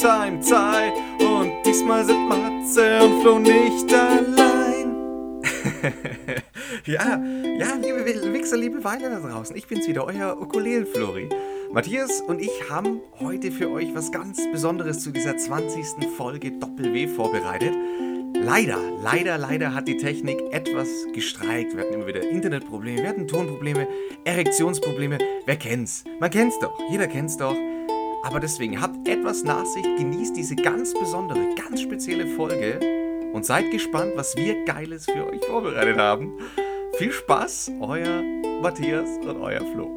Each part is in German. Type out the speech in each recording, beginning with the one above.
ist Primetime-Zeit. Und diesmal sind Matze und Flo nicht allein. ja, ja, liebe Wichser, liebe Weine da draußen. Ich bin's wieder, euer Ukulelen-Flori. Matthias und ich haben heute für euch was ganz Besonderes zu dieser 20. Folge Doppel-W vorbereitet. Leider, leider, leider hat die Technik etwas gestreikt. Wir hatten immer wieder Internetprobleme, wir hatten Tonprobleme, Erektionsprobleme. Wer kennt's? Man kennt's doch, jeder kennt's doch. Aber deswegen habt etwas Nachsicht, genießt diese ganz besondere, ganz spezielle Folge und seid gespannt, was wir Geiles für euch vorbereitet haben. Viel Spaß, euer Matthias und euer Flo.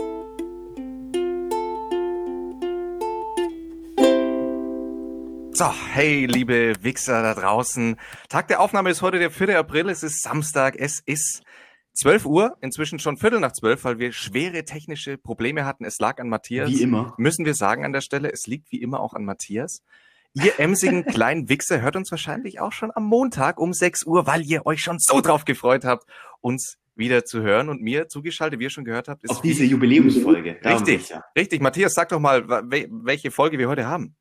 So, hey, liebe Wichser da draußen. Tag der Aufnahme ist heute der 4. April. Es ist Samstag. Es ist 12 Uhr, inzwischen schon Viertel nach zwölf, weil wir schwere technische Probleme hatten. Es lag an Matthias. Wie immer. Müssen wir sagen an der Stelle, es liegt wie immer auch an Matthias. Ihr emsigen kleinen Wichser hört uns wahrscheinlich auch schon am Montag um 6 Uhr, weil ihr euch schon so drauf gefreut habt, uns wieder zu hören und mir zugeschaltet, wie ihr schon gehört habt, ist Auf diese Jubiläumsfolge. Richtig, ja. richtig. Matthias, sag doch mal, welche Folge wir heute haben.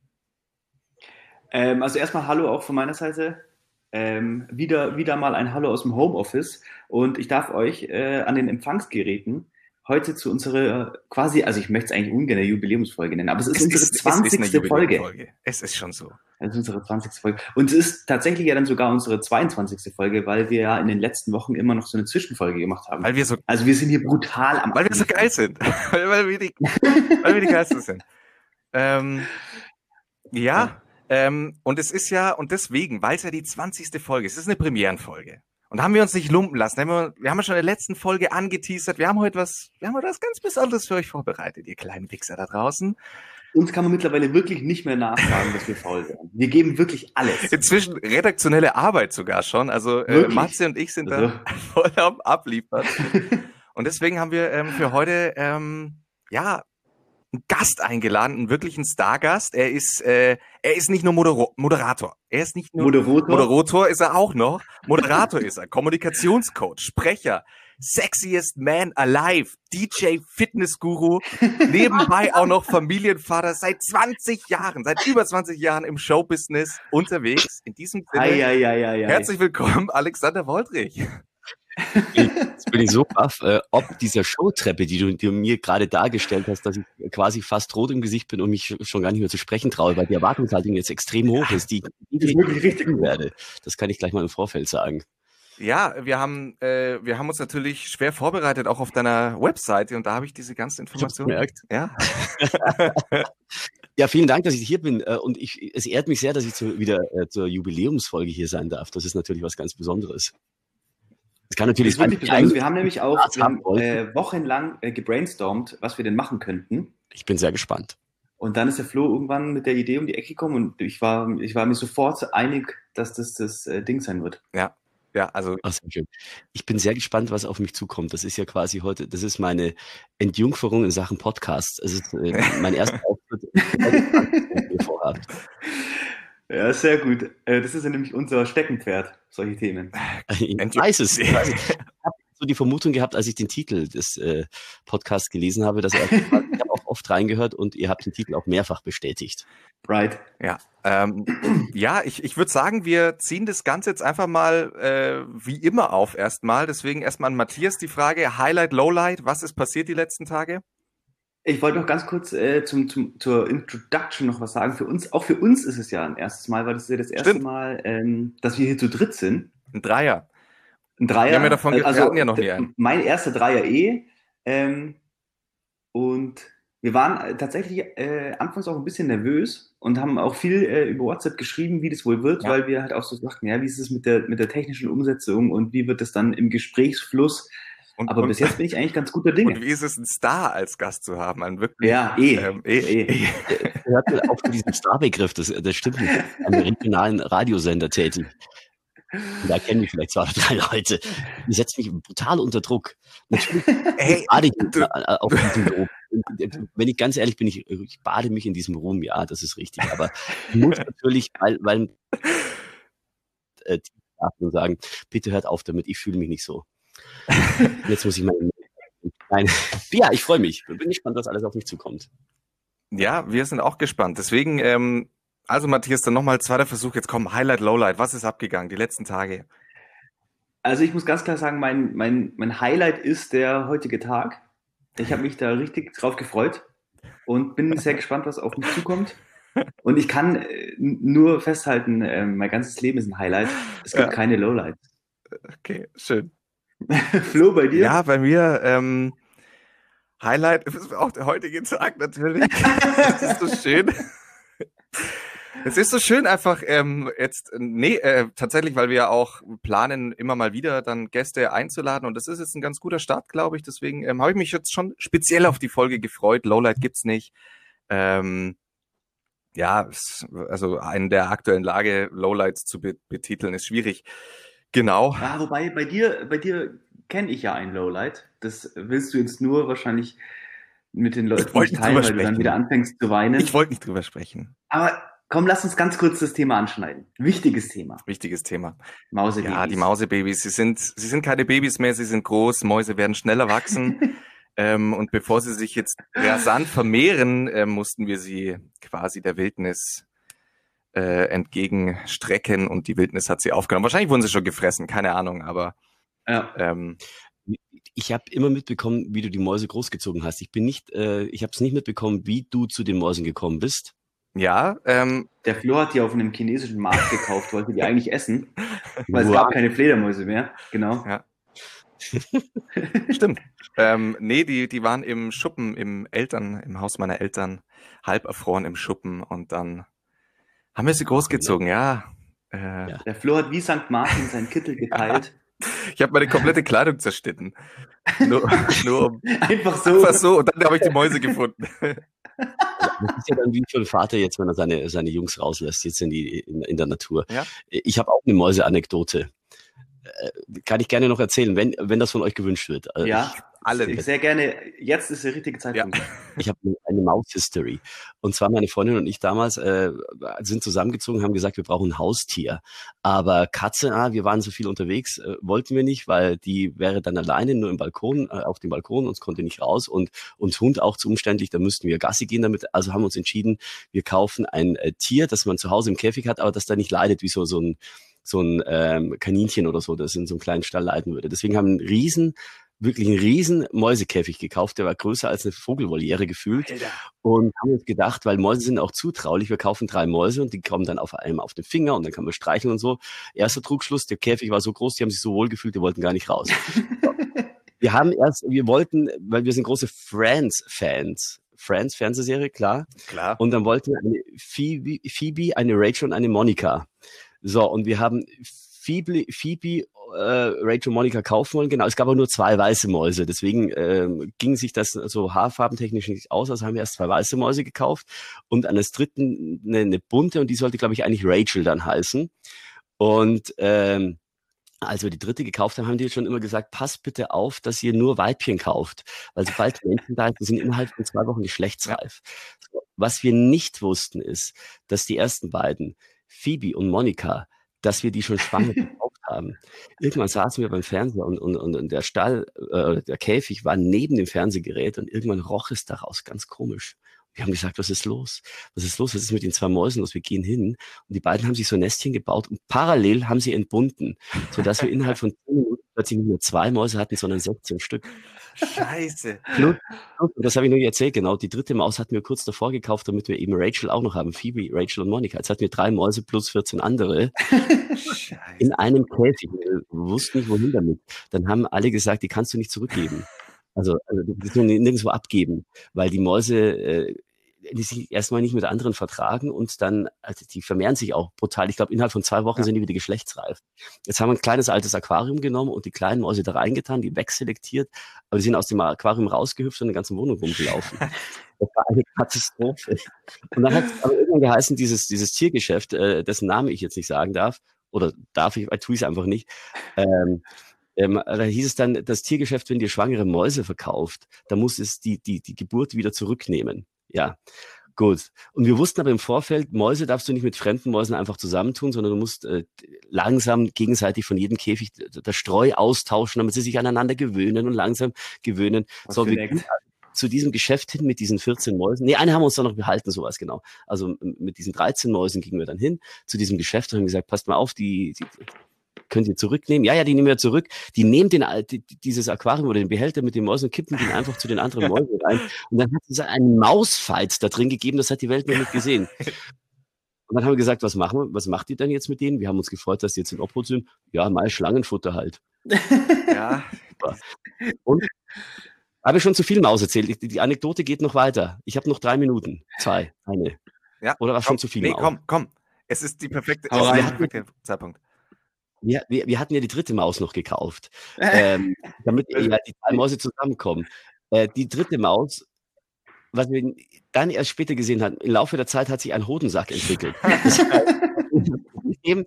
Ähm, also erstmal Hallo auch von meiner Seite. Ähm, wieder, wieder mal ein Hallo aus dem Homeoffice und ich darf euch äh, an den Empfangsgeräten heute zu unserer quasi, also ich möchte es eigentlich ungern eine Jubiläumsfolge nennen, aber es ist es unsere ist, 20. Es ist Folge. Es ist schon so. Es ist unsere 20. Folge. Und es ist tatsächlich ja dann sogar unsere 22. Folge, weil wir ja in den letzten Wochen immer noch so eine Zwischenfolge gemacht haben. Weil wir so, also wir sind hier brutal am Weil wir so geil sind. weil, wir die, weil wir die geilsten sind. Ähm, ja. Ähm, und es ist ja, und deswegen, weil es ja die 20. Folge ist, es ist eine Premierenfolge. Und da haben wir uns nicht lumpen lassen. Wir, wir haben ja schon in der letzten Folge angeteasert. Wir haben heute was, wir haben heute was ganz Besonderes für euch vorbereitet, ihr kleinen Wichser da draußen. Uns kann man mittlerweile wirklich nicht mehr nachfragen, dass wir faul werden. Wir geben wirklich alles. Inzwischen redaktionelle Arbeit sogar schon. Also äh, Matze und ich sind also. da voll am Abliefern. und deswegen haben wir ähm, für heute ähm, ja einen Gast eingeladen, einen wirklichen Stargast. Er ist, äh, er ist nicht nur Modero Moderator. Er ist nicht nur Moderator. Moderator ist er auch noch. Moderator ist er. Kommunikationscoach, Sprecher, sexiest man alive, DJ, Fitnessguru, nebenbei auch noch Familienvater, seit 20 Jahren, seit über 20 Jahren im Showbusiness unterwegs. In diesem Sinne, ei, ei, ei, herzlich willkommen, Alexander Woldrich. Jetzt bin ich so baff, äh, ob dieser Showtreppe, die du, die du mir gerade dargestellt hast, dass ich quasi fast rot im Gesicht bin und mich schon gar nicht mehr zu sprechen traue, weil die Erwartungshaltung jetzt extrem hoch ist, die, die ich wirklich richtig werde. Das kann ich gleich mal im Vorfeld sagen. Ja, wir haben, äh, wir haben uns natürlich schwer vorbereitet, auch auf deiner Webseite, und da habe ich diese ganze Information. Gemerkt. Ja. ja, vielen Dank, dass ich hier bin. Äh, und ich, es ehrt mich sehr, dass ich zu, wieder äh, zur Jubiläumsfolge hier sein darf. Das ist natürlich was ganz Besonderes. Das kann natürlich ist wirklich Wir haben nämlich auch haben, äh, wochenlang äh, gebrainstormt, was wir denn machen könnten. Ich bin sehr gespannt. Und dann ist der Flo irgendwann mit der Idee um die Ecke gekommen und ich war, ich war mir sofort einig, dass das das äh, Ding sein wird. Ja, ja, also. Ach, sehr schön. Ich bin sehr gespannt, was auf mich zukommt. Das ist ja quasi heute, das ist meine Entjungferung in Sachen Podcast. Es ist äh, mein erster Auftritt. Ja, sehr gut. Äh, das ist ja nämlich unser Steckenpferd, solche Themen. Ich weiß es. Ich, weiß, ich habe so die Vermutung gehabt, als ich den Titel des äh, Podcasts gelesen habe, dass er, ich habe auch oft reingehört und ihr habt den Titel auch mehrfach bestätigt. Right. Ja, ähm, ja, ich, ich würde sagen, wir ziehen das Ganze jetzt einfach mal äh, wie immer auf erstmal. Deswegen erstmal an Matthias die Frage, Highlight, Lowlight, was ist passiert die letzten Tage? Ich wollte noch ganz kurz äh, zum, zum, zur Introduction noch was sagen. Für uns, auch für uns ist es ja ein erstes Mal, weil das ist ja das erste Stimmt. Mal, ähm, dass wir hier zu dritt sind. Ein Dreier. Ein Dreier. Wir haben ja davon also, wir hatten ja noch nie einen. Mein erster Dreier eh. Ähm, und wir waren äh, tatsächlich äh, anfangs auch ein bisschen nervös und haben auch viel äh, über WhatsApp geschrieben, wie das wohl wird, ja. weil wir halt auch so sagten, ja, wie ist es mit der, mit der technischen Umsetzung und wie wird es dann im Gesprächsfluss und, aber und, bis jetzt bin ich eigentlich ganz guter Dinge. Und wie ist es, einen Star als Gast zu haben? Ein wirklich, ja, eh. Ähm, eh, eh. eh. Hört auch von diesem Star-Begriff, das, das stimmt nicht. An einem regionalen Radiosender tätig. Da kennen mich vielleicht zwei oder drei Leute. Die setzt mich brutal unter Druck. Natürlich hey, bade ich du. auf diesem Lob. Wenn ich ganz ehrlich bin, ich, ich bade mich in diesem Ruhm, ja, das ist richtig. Aber ich muss natürlich, weil, weil äh, sagen, bitte hört auf damit, ich fühle mich nicht so. Jetzt muss ich mal. Nein. Ja, ich freue mich. Bin gespannt, was alles auf mich zukommt. Ja, wir sind auch gespannt. Deswegen, ähm, also Matthias, dann nochmal zweiter Versuch. Jetzt kommen Highlight, Lowlight. Was ist abgegangen die letzten Tage? Also ich muss ganz klar sagen, mein, mein, mein Highlight ist der heutige Tag. Ich habe mich da richtig drauf gefreut und bin sehr gespannt, was auf mich zukommt. Und ich kann äh, nur festhalten, äh, mein ganzes Leben ist ein Highlight. Es gibt ja. keine Lowlights. Okay, schön. Flo, bei dir? Ja, bei mir ähm, Highlight ist auch der heutige Tag natürlich. das ist so schön. Es ist so schön einfach ähm, jetzt, nee, äh, tatsächlich, weil wir ja auch planen, immer mal wieder dann Gäste einzuladen und das ist jetzt ein ganz guter Start, glaube ich. Deswegen ähm, habe ich mich jetzt schon speziell auf die Folge gefreut. Lowlight gibt's nicht. Ähm, ja, also in der aktuellen Lage Lowlights zu be betiteln ist schwierig. Genau. Ja, wobei bei dir, bei dir kenne ich ja ein Lowlight. Das willst du jetzt nur wahrscheinlich mit den Leuten nicht teilen, weil du dann wieder anfängst zu weinen. Ich wollte nicht drüber sprechen. Aber komm, lass uns ganz kurz das Thema anschneiden. Wichtiges Thema. Wichtiges Thema. Mausebabys. Ja, die Mausebabys. Sie sind, sie sind keine Babys mehr, sie sind groß. Mäuse werden schneller wachsen. ähm, und bevor sie sich jetzt rasant vermehren, äh, mussten wir sie quasi der Wildnis äh, entgegenstrecken und die Wildnis hat sie aufgenommen. Wahrscheinlich wurden sie schon gefressen, keine Ahnung, aber ja. ähm, ich habe immer mitbekommen, wie du die Mäuse großgezogen hast. Ich bin nicht, äh, ich habe es nicht mitbekommen, wie du zu den Mäusen gekommen bist. Ja, ähm, der Flo hat die auf einem chinesischen Markt gekauft, wollte die eigentlich essen, weil wow. es gab keine Fledermäuse mehr. Genau. Ja. Stimmt. Ähm, nee, die, die waren im Schuppen, im Eltern, im Haus meiner Eltern, halb erfroren im Schuppen und dann haben wir sie großgezogen, ja. Äh, ja. Der Flo hat wie St. Martin seinen Kittel geteilt. Ich habe meine komplette Kleidung zerschnitten. Nur, nur um, einfach so. Einfach so. Und dann habe ich die Mäuse gefunden. Das ist ja dann wie für ein Vater jetzt, wenn er seine, seine Jungs rauslässt, jetzt in, die, in, in der Natur. Ja? Ich habe auch eine Mäuse-Anekdote. Äh, kann ich gerne noch erzählen, wenn, wenn das von euch gewünscht wird. Also ja, alle. Sehr gerne. Jetzt ist der richtige Zeitpunkt. Ja. Ich habe eine Maus-History. Und zwar meine Freundin und ich damals äh, sind zusammengezogen, haben gesagt, wir brauchen ein Haustier. Aber Katze, ah, wir waren so viel unterwegs, äh, wollten wir nicht, weil die wäre dann alleine nur im Balkon, äh, auf dem Balkon, uns konnte nicht raus und uns Hund auch zu umständlich, da müssten wir Gassi gehen damit. Also haben wir uns entschieden, wir kaufen ein äh, Tier, das man zu Hause im Käfig hat, aber das da nicht leidet wie so, so ein so ein ähm, Kaninchen oder so, das in so einem kleinen Stall leiten würde. Deswegen haben wir einen riesen wirklich einen riesen Mäusekäfig gekauft, der war größer als eine Vogelvoliere gefühlt. Alter. Und haben uns gedacht, weil Mäuse sind auch zutraulich, wir kaufen drei Mäuse und die kommen dann auf einem auf den Finger und dann kann man streicheln und so. Erster Trugschluss, der Käfig war so groß, die haben sich so wohl gefühlt, die wollten gar nicht raus. wir haben erst, wir wollten, weil wir sind große Friends-Fans. Friends, Fernsehserie, klar. Klar. Und dann wollten wir eine Phoebe, Phoebe, eine Rachel und eine Monika. So, und wir haben Phoebe, Phoebe äh, Rachel Monica kaufen wollen. Genau, es gab aber nur zwei weiße Mäuse. Deswegen ähm, ging sich das so haarfarbentechnisch nicht aus. Also haben wir erst zwei weiße Mäuse gekauft und an das dritten eine, eine bunte und die sollte, glaube ich, eigentlich Rachel dann heißen. Und ähm, als wir die dritte gekauft haben, haben die schon immer gesagt, passt bitte auf, dass ihr nur Weibchen kauft. Weil sobald Männchen da sind, sind innerhalb von zwei Wochen geschlechtsreif. Was wir nicht wussten, ist, dass die ersten beiden, Phoebe und Monika, dass wir die schon schwanger gekauft haben. Irgendwann saßen wir beim Fernseher und, und, und der Stall, äh, der Käfig war neben dem Fernsehgerät und irgendwann roch es daraus ganz komisch. Wir haben gesagt, was ist los? Was ist los? Was ist mit den zwei Mäusen los? Wir gehen hin. Und die beiden haben sich so Nestchen gebaut und parallel haben sie entbunden, sodass wir innerhalb von zehn Minuten plötzlich nicht nur zwei Mäuse hatten, sondern 16 Stück. Scheiße. das habe ich nur erzählt, genau. Die dritte Maus hatten wir kurz davor gekauft, damit wir eben Rachel auch noch haben. Phoebe, Rachel und Monika. Jetzt hatten wir drei Mäuse plus 14 andere Scheiße. in einem Käfig. Wir wussten nicht, wohin damit. Dann haben alle gesagt, die kannst du nicht zurückgeben. Also, also die können nirgendwo abgeben, weil die Mäuse äh, die sich erstmal nicht mit anderen vertragen und dann, also die vermehren sich auch brutal. Ich glaube, innerhalb von zwei Wochen ja. sind die wieder geschlechtsreif. Jetzt haben wir ein kleines altes Aquarium genommen und die kleinen Mäuse da reingetan, die wegselektiert, aber die sind aus dem Aquarium rausgehüpft und in der ganzen Wohnung rumgelaufen. das war eine Katastrophe. Und dann hat es aber irgendwann geheißen, dieses, dieses Tiergeschäft, äh, dessen Name ich jetzt nicht sagen darf, oder darf ich, ich tue es einfach nicht, ähm, ähm, da hieß es dann, das Tiergeschäft, wenn dir schwangere Mäuse verkauft, dann muss es die, die, die Geburt wieder zurücknehmen. Ja. Gut. Und wir wussten aber im Vorfeld, Mäuse darfst du nicht mit fremden Mäusen einfach zusammentun, sondern du musst äh, langsam gegenseitig von jedem Käfig das Streu austauschen, damit sie sich aneinander gewöhnen und langsam gewöhnen. Was so, wir zu diesem Geschäft hin mit diesen 14 Mäusen. Nee, eine haben wir uns dann noch behalten, sowas genau. Also mit diesen 13 Mäusen gingen wir dann hin zu diesem Geschäft und haben gesagt, passt mal auf, die, die könnt ihr zurücknehmen? Ja, ja, die nehmen wir zurück. Die nehmen den, die, dieses Aquarium oder den Behälter mit den Mäusen und kippen den einfach zu den anderen Mäusen rein. Und dann hat es einen Mausfight da drin gegeben, das hat die Welt noch nicht gesehen. Und dann haben wir gesagt, was machen wir? Was macht ihr denn jetzt mit denen? Wir haben uns gefreut, dass die jetzt in Obhut sind. Ja, mal Schlangenfutter halt. ja. Und habe ich schon zu viel Maus erzählt. Die, die Anekdote geht noch weiter. Ich habe noch drei Minuten. Zwei. Eine. Ja. Oder war schon zu viel? Nee, Maus? komm, komm. Es ist die perfekte, es ist der perfekte Zeitpunkt. Wir, wir, wir, hatten ja die dritte Maus noch gekauft, ähm, damit ja die zwei Mäuse zusammenkommen. Äh, die dritte Maus, was wir dann erst später gesehen haben, im Laufe der Zeit hat sich ein Hodensack entwickelt. Das heißt, eben,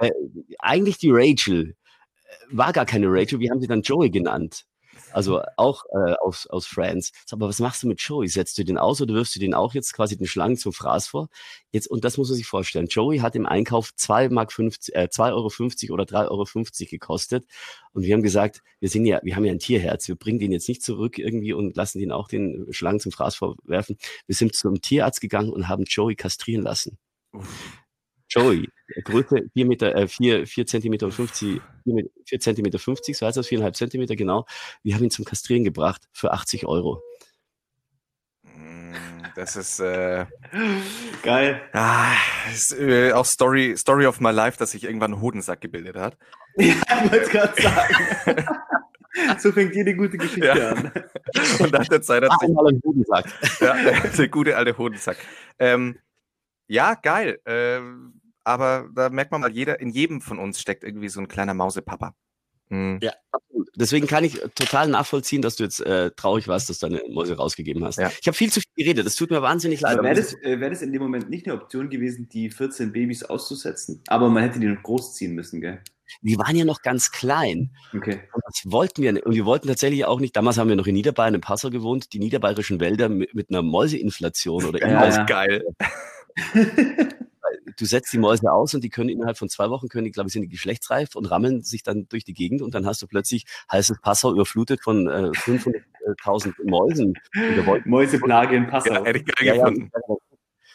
äh, eigentlich die Rachel äh, war gar keine Rachel, wir haben sie dann Joey genannt. Also auch äh, aus, aus Friends. So, aber was machst du mit Joey? Setzt du den aus oder wirfst du den auch jetzt quasi den Schlangen zum Fraß vor? Jetzt, und das muss man sich vorstellen. Joey hat im Einkauf 2 Mark 50, äh, 2,50 Euro oder 3,50 Euro gekostet. Und wir haben gesagt, wir sind ja, wir haben ja ein Tierherz. Wir bringen den jetzt nicht zurück irgendwie und lassen den auch den Schlangen zum Fraß vorwerfen. Wir sind zum Tierarzt gegangen und haben Joey kastrieren lassen. Uff. Joey, Größe 4 Meter, äh, 4, 4 Zentimeter und 50, 4, 4 Zentimeter 50, so heißt das, 4,5 Zentimeter, genau. Wir haben ihn zum Kastrieren gebracht für 80 Euro. Mm, das ist äh, geil. Ah, ist, äh, auch Story, Story of my life, dass sich irgendwann ein Hodensack gebildet hat. Ja, ich wollte gerade sagen. so fängt jede gute Geschichte ja. an. Und nach der Zeit hat sich. Ein Hodensack. Ja, der gute alte Hodensack. Ähm, ja, geil. Ähm, aber da merkt man mal, jeder, in jedem von uns steckt irgendwie so ein kleiner Mausepapa. Mhm. Ja, absolut. Deswegen kann ich total nachvollziehen, dass du jetzt äh, traurig warst, dass du deine Mäuse rausgegeben hast. Ja. Ich habe viel zu viel geredet, das tut mir wahnsinnig leid. Wäre das, äh, wär das in dem Moment nicht eine Option gewesen, die 14 Babys auszusetzen? Aber man hätte die noch großziehen müssen, gell? Die waren ja noch ganz klein. Okay. Und das wollten wir nicht. Und wir wollten tatsächlich auch nicht, damals haben wir noch in Niederbayern, im Passau gewohnt, die niederbayerischen Wälder mit, mit einer Mäuseinflation oder ja, ja. geil. du setzt die Mäuse aus und die können innerhalb von zwei Wochen, können die, glaube ich, sind die geschlechtsreif und rammeln sich dann durch die Gegend und dann hast du plötzlich heißes Passau überflutet von äh, 500.000 Mäusen. Mäuseplage in Passau. Ja, hätte ich ja, ja,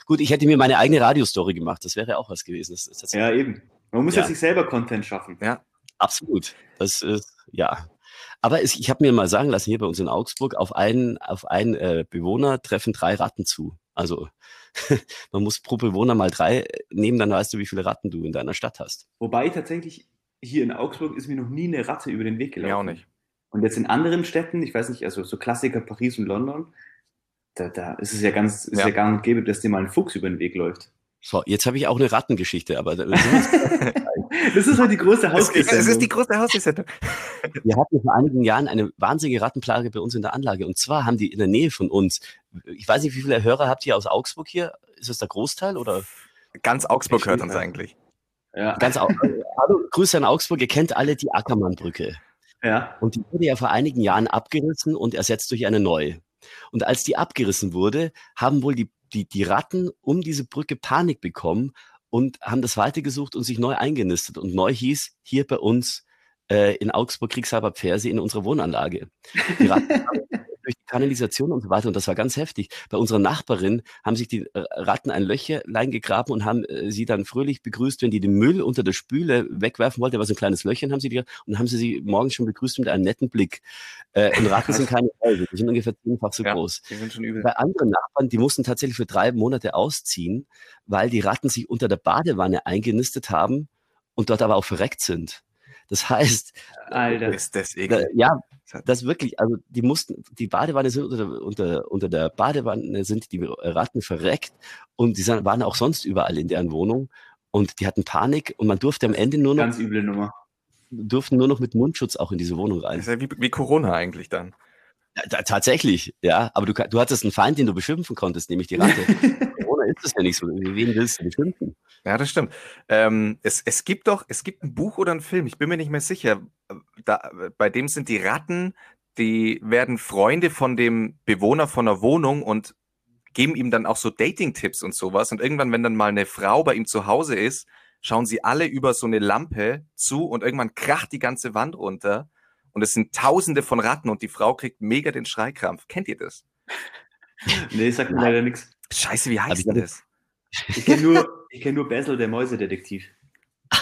Gut, ich hätte mir meine eigene Radiostory gemacht, das wäre auch was gewesen. Das, das ja, eben. Man muss ja. sich selber Content schaffen. Ja, absolut. Das ist, ja. Aber es, ich habe mir mal sagen lassen, hier bei uns in Augsburg, auf einen, auf einen äh, Bewohner treffen drei Ratten zu. Also man muss pro Bewohner mal drei nehmen, dann weißt du, wie viele Ratten du in deiner Stadt hast. Wobei tatsächlich hier in Augsburg ist mir noch nie eine Ratte über den Weg gelaufen. Ja, auch nicht. Und jetzt in anderen Städten, ich weiß nicht, also so Klassiker Paris und London, da, da ist es ja ganz, ist ja. ja gang und gäbe, dass dir mal ein Fuchs über den Weg läuft. So, jetzt habe ich auch eine Rattengeschichte, aber das ist halt die große Haustiersendung. Das ist die große Haustiersendung. Wir hatten vor einigen Jahren eine wahnsinnige Rattenplage bei uns in der Anlage. Und zwar haben die in der Nähe von uns, ich weiß nicht, wie viele Hörer habt ihr aus Augsburg hier? Ist es der Großteil oder? Ganz Augsburg hört uns eigentlich. Ja. Ganz Au Hallo, Grüße an Augsburg. Ihr kennt alle die Ackermannbrücke. Ja. Und die wurde ja vor einigen Jahren abgerissen und ersetzt durch eine neue. Und als die abgerissen wurde, haben wohl die die, die Ratten um diese Brücke Panik bekommen und haben das weitergesucht und sich neu eingenistet. Und neu hieß hier bei uns äh, in Augsburg Kriegshaber Pferse in unserer Wohnanlage. Die Ratten haben Kanalisation und so weiter. Und das war ganz heftig. Bei unserer Nachbarin haben sich die äh, Ratten ein Löcherlein gegraben und haben äh, sie dann fröhlich begrüßt, wenn die den Müll unter der Spüle wegwerfen wollte. Da war so ein kleines Löchchen, haben sie die, und haben sie sie morgens schon begrüßt mit einem netten Blick. Äh, und Ratten sind keine Mäuse, die sind ungefähr zehnfach so ja, groß. Die sind schon übel. Bei anderen Nachbarn, die mussten tatsächlich für drei Monate ausziehen, weil die Ratten sich unter der Badewanne eingenistet haben und dort aber auch verreckt sind. Das heißt, Alter, ist das eklig. Ja, das wirklich, also die mussten, die Badewanne sind unter der, unter, unter der Badewanne sind die Ratten verreckt und die waren auch sonst überall in deren Wohnung und die hatten Panik und man durfte am Ende nur noch. Ganz üble Nummer. Durften nur noch mit Mundschutz auch in diese Wohnung rein. Das ist ja wie, wie Corona eigentlich dann. Ja, tatsächlich, ja. Aber du, du hattest einen Feind, den du beschimpfen konntest, nämlich die Ratte. Corona ist das ja nicht so. Wen willst du beschimpfen? Ja, das stimmt. Ähm, es, es gibt doch, es gibt ein Buch oder einen Film, ich bin mir nicht mehr sicher. Da, bei dem sind die Ratten, die werden Freunde von dem Bewohner von einer Wohnung und geben ihm dann auch so Dating-Tipps und sowas. Und irgendwann, wenn dann mal eine Frau bei ihm zu Hause ist, schauen sie alle über so eine Lampe zu und irgendwann kracht die ganze Wand runter. Und es sind tausende von Ratten und die Frau kriegt mega den Schreikrampf. Kennt ihr das? Nee, sagt mir leider nichts. Scheiße, wie heißt denn das? Ich kenne nur, ich kenn nur Basil, der Mäusedetektiv.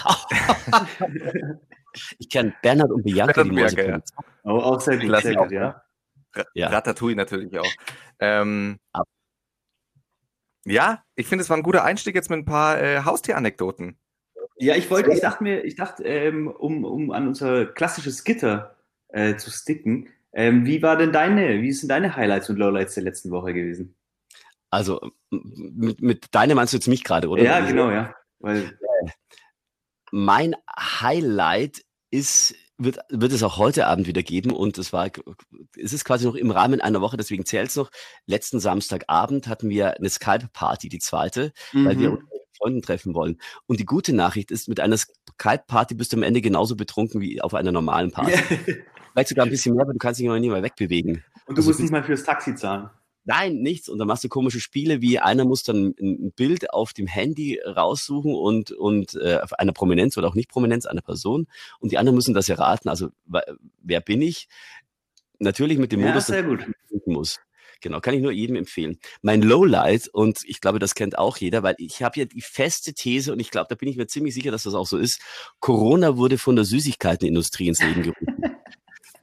ich kenne Bernhard und Bianca, die Mäuse. Ja. Oh, auch sehr gut, sehr gut ja. ja. Ratatouille natürlich auch. Ähm, ja, ich finde, es war ein guter Einstieg jetzt mit ein paar äh, Haustieranekdoten. Ja, ich wollte, ich dachte mir, ich dachte, ähm, um, um an unser klassisches Gitter äh, zu sticken, ähm, wie war denn deine, wie sind deine Highlights und Lowlights der letzten Woche gewesen? Also mit, mit deine meinst du jetzt mich gerade, oder? Ja, genau, ja. Weil, mein Highlight ist wird, wird es auch heute Abend wieder geben und es war, es ist quasi noch im Rahmen einer Woche, deswegen zählt es noch. Letzten Samstagabend hatten wir eine Skype-Party, die zweite, mhm. weil wir mhm. uns mit Freunden treffen wollen. Und die gute Nachricht ist, mit einer Skype-Party bist du am Ende genauso betrunken wie auf einer normalen Party. Vielleicht sogar ein bisschen mehr, aber du kannst dich noch nie mehr wegbewegen. Und du also, musst nicht mal fürs Taxi zahlen. Nein, nichts. Und dann machst du komische Spiele, wie einer muss dann ein Bild auf dem Handy raussuchen und, und äh, einer Prominenz oder auch nicht Prominenz einer Person. Und die anderen müssen das erraten. Also wer bin ich? Natürlich mit dem ja, Modus, sehr gut. muss. Genau, kann ich nur jedem empfehlen. Mein Lowlight, und ich glaube, das kennt auch jeder, weil ich habe ja die feste These, und ich glaube, da bin ich mir ziemlich sicher, dass das auch so ist, Corona wurde von der Süßigkeitenindustrie ins Leben gerufen.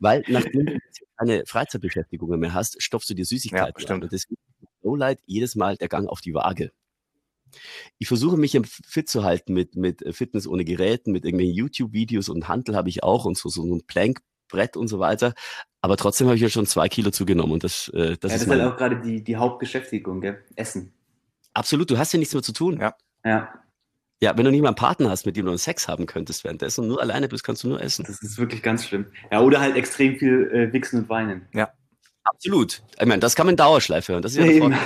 weil nachdem du keine Freizeitbeschäftigungen mehr hast, stopfst du dir Süßigkeiten. Ja, stimmt. Und deswegen so leid jedes Mal der Gang auf die Waage. Ich versuche mich fit zu halten mit, mit Fitness ohne Geräten, mit irgendwelchen YouTube-Videos und Handel habe ich auch und so, so ein Plankbrett und so weiter. Aber trotzdem habe ich ja schon zwei Kilo zugenommen und das, äh, das ja, ist. Das ist halt auch gerade die, die Hauptbeschäftigung, gell? Essen. Absolut, du hast ja nichts mehr zu tun. Ja. Ja. Ja, wenn du nicht mal einen Partner hast, mit dem du Sex haben könntest währenddessen und nur alleine bist, kannst du nur essen. Das ist wirklich ganz schlimm. Ja, oder halt extrem viel äh, wichsen und weinen. Ja. Absolut. Ich meine, das kann man in Dauerschleife hören. Das ist ja ja,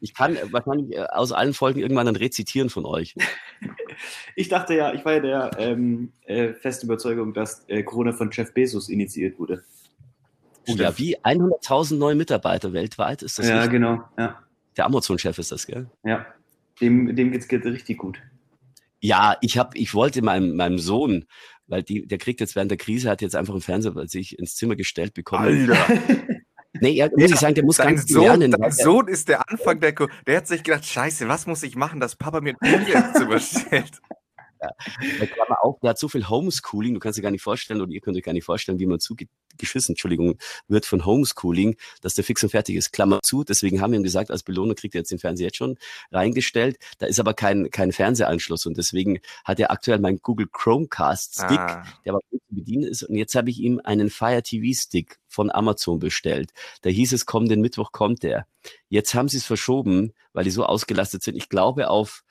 ich kann wahrscheinlich äh, aus allen Folgen irgendwann dann rezitieren von euch. Ich dachte ja, ich war ja der ähm, äh, festen Überzeugung, dass äh, Corona von Jeff Bezos initiiert wurde. Oh, ja, wie 100.000 neue Mitarbeiter weltweit ist das? Ja, richtig? genau. Ja. Der Amazon-Chef ist das, gell? Ja. Dem, dem geht's geht richtig gut. Ja, ich habe, ich wollte meinem, meinem Sohn, weil die, der kriegt jetzt während der Krise, hat jetzt einfach einen Fernseher bei sich ins Zimmer gestellt bekommen. Alter. Nee, ja, muss ja, ich sagen, der muss ganz Sohn, lernen. Dein Sohn ist der Anfang der, der hat sich gedacht, scheiße, was muss ich machen, dass Papa mir ein ins Zimmer stellt? Ja. Klammer auf, der hat so viel Homeschooling, du kannst dir gar nicht vorstellen, oder ihr könnt euch gar nicht vorstellen, wie man zugeschissen, Entschuldigung, wird von Homeschooling, dass der fix und fertig ist. Klammer zu, deswegen haben wir ihm gesagt, als Belohnung kriegt er jetzt den Fernseher jetzt schon reingestellt. Da ist aber kein, kein Fernsehanschluss und deswegen hat er aktuell meinen Google Chromecast Stick, ah. der aber gut zu bedienen ist. Und jetzt habe ich ihm einen Fire TV Stick von Amazon bestellt. Da hieß es, komm, den Mittwoch kommt der. Jetzt haben sie es verschoben, weil die so ausgelastet sind. Ich glaube auf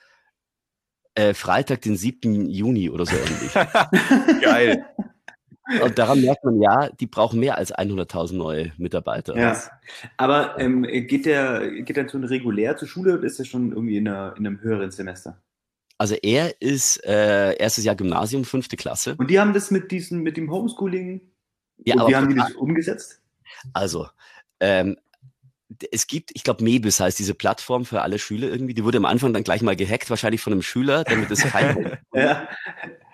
äh, Freitag, den 7. Juni oder so ähnlich. Geil. Und daran merkt man ja, die brauchen mehr als 100.000 neue Mitarbeiter. Ja. Aber ähm, geht der geht der schon regulär zur Schule oder ist er schon irgendwie in, einer, in einem höheren Semester? Also er ist äh, erstes Jahr Gymnasium, fünfte Klasse. Und die haben das mit diesem mit dem Homeschooling. Ja, und wie haben die das umgesetzt? Also ähm, es gibt, ich glaube, Mebis heißt diese Plattform für alle Schüler irgendwie. Die wurde am Anfang dann gleich mal gehackt, wahrscheinlich von einem Schüler, damit es kein. ja.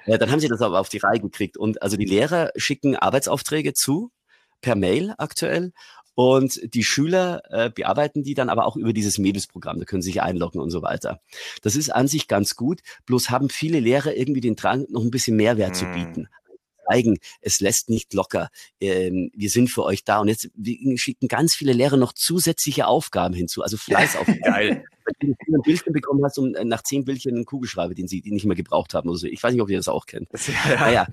ja. Dann haben sie das aber auf die Reihe gekriegt. Und also die Lehrer schicken Arbeitsaufträge zu, per Mail aktuell. Und die Schüler äh, bearbeiten die dann aber auch über dieses Mebis-Programm. Da können sie sich einloggen und so weiter. Das ist an sich ganz gut. Bloß haben viele Lehrer irgendwie den Drang, noch ein bisschen Mehrwert mm. zu bieten zeigen, es lässt nicht locker. Ähm, wir sind für euch da. Und jetzt schicken ganz viele Lehrer noch zusätzliche Aufgaben hinzu, also Fleißaufgaben. Geil. Wenn du ein Bildchen bekommen hast und äh, nach zehn Bildchen einen Kugelschreiber, den sie nicht mehr gebraucht haben oder so. Ich weiß nicht, ob ihr das auch kennt. Ja. Naja.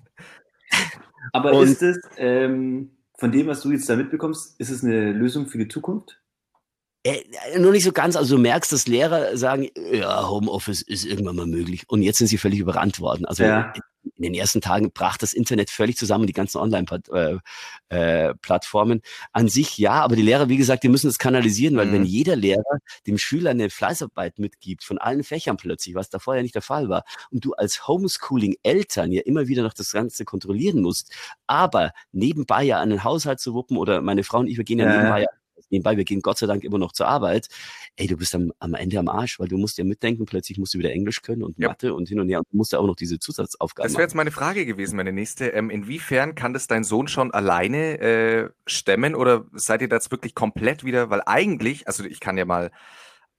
Aber und, ist es, ähm, von dem, was du jetzt da mitbekommst, ist es eine Lösung für die Zukunft? Äh, nur nicht so ganz. Also du merkst, dass Lehrer sagen, ja, Homeoffice ist irgendwann mal möglich. Und jetzt sind sie völlig überrannt worden. Also ja in den ersten Tagen brach das Internet völlig zusammen, die ganzen Online-Plattformen. Äh, äh, An sich ja, aber die Lehrer, wie gesagt, die müssen es kanalisieren, weil mhm. wenn jeder Lehrer dem Schüler eine Fleißarbeit mitgibt, von allen Fächern plötzlich, was davor ja nicht der Fall war, und du als Homeschooling-Eltern ja immer wieder noch das Ganze kontrollieren musst, aber nebenbei ja einen Haushalt zu wuppen oder meine Frau und ich, wir gehen ja, ja. nebenbei ja nebenbei, wir gehen Gott sei Dank immer noch zur Arbeit. Ey, du bist am, am Ende am Arsch, weil du musst ja mitdenken, plötzlich musst du wieder Englisch können und ja. Mathe und hin und her und du musst ja auch noch diese Zusatzaufgaben Das wäre jetzt meine Frage gewesen, meine nächste. Ähm, inwiefern kann das dein Sohn schon alleine äh, stemmen oder seid ihr das wirklich komplett wieder, weil eigentlich, also ich kann ja mal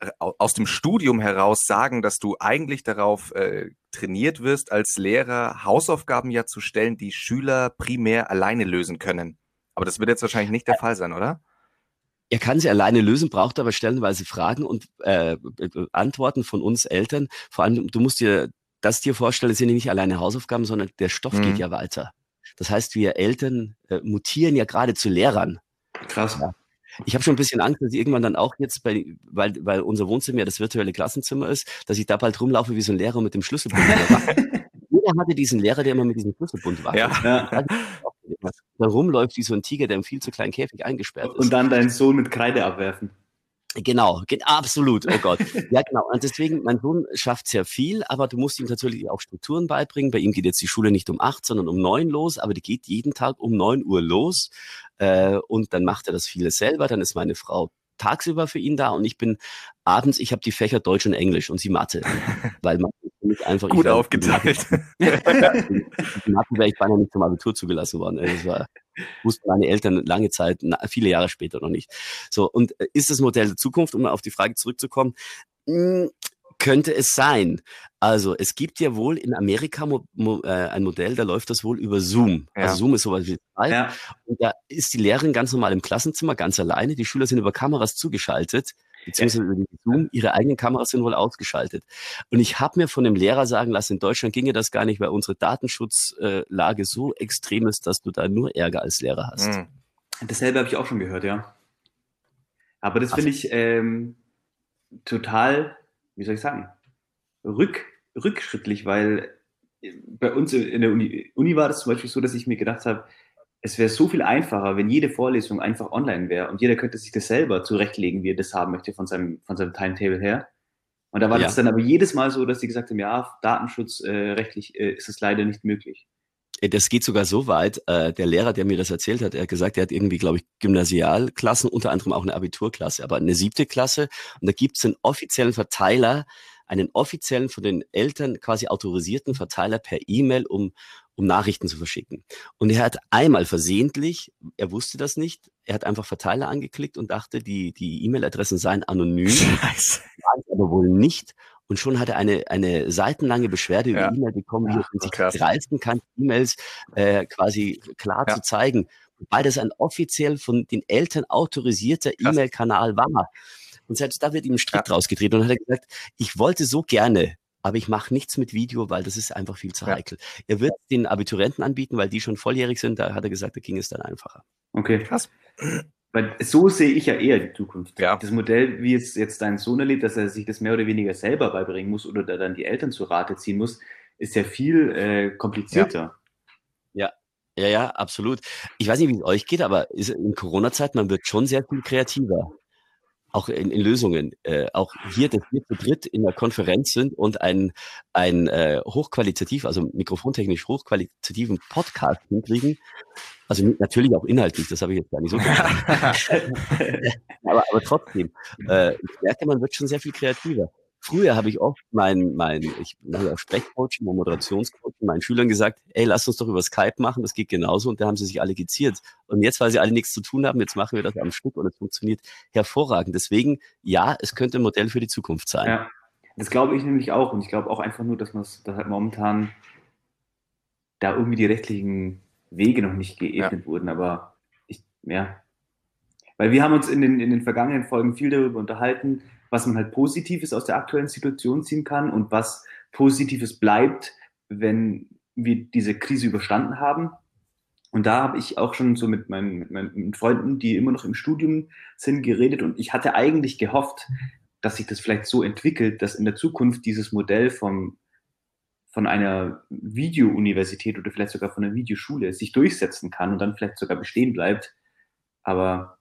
äh, aus dem Studium heraus sagen, dass du eigentlich darauf äh, trainiert wirst, als Lehrer Hausaufgaben ja zu stellen, die Schüler primär alleine lösen können. Aber das wird jetzt wahrscheinlich nicht der Fall sein, oder? Er kann sie alleine lösen, braucht aber stellenweise Fragen und äh, Antworten von uns Eltern. Vor allem, du musst dir das dir vorstellen, das sind nicht alleine Hausaufgaben, sondern der Stoff mhm. geht ja weiter. Das heißt, wir Eltern äh, mutieren ja gerade zu Lehrern. Krass. Ja. Ich habe schon ein bisschen Angst, dass ich irgendwann dann auch jetzt, bei, weil, weil unser Wohnzimmer ja das virtuelle Klassenzimmer ist, dass ich da bald rumlaufe wie so ein Lehrer mit dem Schlüsselbund. Jeder hatte diesen Lehrer, der immer mit diesem Schlüsselbund war. Ja. ja. Da rumläuft wie so ein Tiger, der im viel zu kleinen Käfig eingesperrt ist. Und dann deinen Sohn mit Kreide abwerfen. Genau, absolut, oh Gott. ja, genau. Und deswegen, mein Sohn schafft sehr viel, aber du musst ihm natürlich auch Strukturen beibringen. Bei ihm geht jetzt die Schule nicht um acht, sondern um neun los, aber die geht jeden Tag um neun Uhr los. Äh, und dann macht er das vieles selber. Dann ist meine Frau tagsüber für ihn da und ich bin abends, ich habe die Fächer Deutsch und Englisch und sie Mathe, weil Mathe ist einfach gut aufgeteilt. Mathe wäre ich beinahe nicht zum Abitur zugelassen worden. Das war, wussten meine Eltern lange Zeit, viele Jahre später noch nicht. So und äh, ist das Modell der Zukunft, um auf die Frage zurückzukommen? Könnte es sein. Also es gibt ja wohl in Amerika mo mo äh, ein Modell, da läuft das wohl über Zoom. Ja. Also Zoom ist sowas wie Skype. Ja. Und da ist die Lehrerin ganz normal im Klassenzimmer, ganz alleine. Die Schüler sind über Kameras zugeschaltet, beziehungsweise über Zoom. Ihre eigenen Kameras sind wohl ausgeschaltet. Und ich habe mir von dem Lehrer sagen lassen, in Deutschland ginge das gar nicht, weil unsere Datenschutzlage so extrem ist, dass du da nur Ärger als Lehrer hast. Mhm. Dasselbe habe ich auch schon gehört, ja. Aber das finde ich ähm, total wie soll ich sagen, rück, rückschrittlich, weil bei uns in der Uni, Uni war das zum Beispiel so, dass ich mir gedacht habe, es wäre so viel einfacher, wenn jede Vorlesung einfach online wäre und jeder könnte sich das selber zurechtlegen, wie er das haben möchte von seinem, von seinem Timetable her. Und da war ja. das dann aber jedes Mal so, dass sie gesagt haben, ja, datenschutzrechtlich äh, äh, ist es leider nicht möglich. Äh, das geht sogar so weit, äh, der Lehrer, der mir das erzählt hat, er hat gesagt, er hat irgendwie, glaube ich, Gymnasialklassen, unter anderem auch eine Abiturklasse, aber eine siebte Klasse. Und da gibt es einen offiziellen Verteiler, einen offiziellen von den Eltern quasi autorisierten Verteiler per E-Mail, um, um Nachrichten zu verschicken. Und er hat einmal versehentlich, er wusste das nicht, er hat einfach Verteiler angeklickt und dachte, die die E-Mail-Adressen seien anonym. Scheiße. Aber wohl nicht und schon hat er eine, eine seitenlange Beschwerde über ja. E-Mail bekommen, wie er sich dreisten kann, E-Mails äh, quasi klar ja. zu zeigen, weil das ein offiziell von den Eltern autorisierter E-Mail-Kanal war. Und selbst da wird ihm ein Strick ja. draus gedreht und hat er gesagt, ich wollte so gerne, aber ich mache nichts mit Video, weil das ist einfach viel zu heikel. Er wird den Abiturienten anbieten, weil die schon volljährig sind, da hat er gesagt, da ging es dann einfacher. Okay, krass. Weil so sehe ich ja eher die Zukunft. Ja. Das Modell, wie es jetzt dein Sohn erlebt, dass er sich das mehr oder weniger selber beibringen muss oder da dann die Eltern zu Rate ziehen muss, ist ja viel äh, komplizierter. Ja. ja. ja, ja, absolut. Ich weiß nicht, wie es euch geht, aber in Corona-Zeit, man wird schon sehr viel kreativer auch in, in Lösungen, äh, auch hier, dass wir zu dritt in der Konferenz sind und ein, ein äh, hochqualitativ, also mikrofontechnisch hochqualitativen Podcast hinkriegen. Also natürlich auch inhaltlich, das habe ich jetzt gar nicht so gemacht. aber, aber trotzdem, äh, ich merke, man wird schon sehr viel kreativer. Früher habe ich oft mein, mein, ich mache auch Sprechcoaching und Moderationscoaching meinen Schülern gesagt, ey, lass uns doch über Skype machen, das geht genauso. Und da haben sie sich alle geziert. Und jetzt, weil sie alle nichts zu tun haben, jetzt machen wir das am Stück und es funktioniert hervorragend. Deswegen, ja, es könnte ein Modell für die Zukunft sein. Ja, das glaube ich nämlich auch. Und ich glaube auch einfach nur, dass man es, dass halt momentan da irgendwie die rechtlichen Wege noch nicht geebnet ja. wurden. Aber ich, ja. Weil wir haben uns in den, in den vergangenen Folgen viel darüber unterhalten, was man halt Positives aus der aktuellen Situation ziehen kann und was Positives bleibt, wenn wir diese Krise überstanden haben. Und da habe ich auch schon so mit meinen, mit meinen Freunden, die immer noch im Studium sind, geredet und ich hatte eigentlich gehofft, dass sich das vielleicht so entwickelt, dass in der Zukunft dieses Modell vom, von einer Videouniversität oder vielleicht sogar von einer Videoschule sich durchsetzen kann und dann vielleicht sogar bestehen bleibt. Aber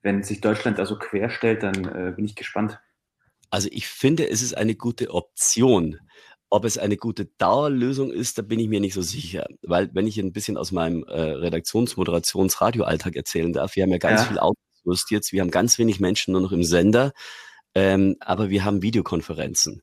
wenn sich Deutschland da so querstellt, dann äh, bin ich gespannt. Also ich finde, es ist eine gute Option. Ob es eine gute Dauerlösung ist, da bin ich mir nicht so sicher. Weil wenn ich ein bisschen aus meinem äh, Redaktions-, Moderations-, Radioalltag erzählen darf, wir haben ja ganz ja. viel Kurzwurst jetzt. Wir haben ganz wenig Menschen nur noch im Sender, ähm, aber wir haben Videokonferenzen.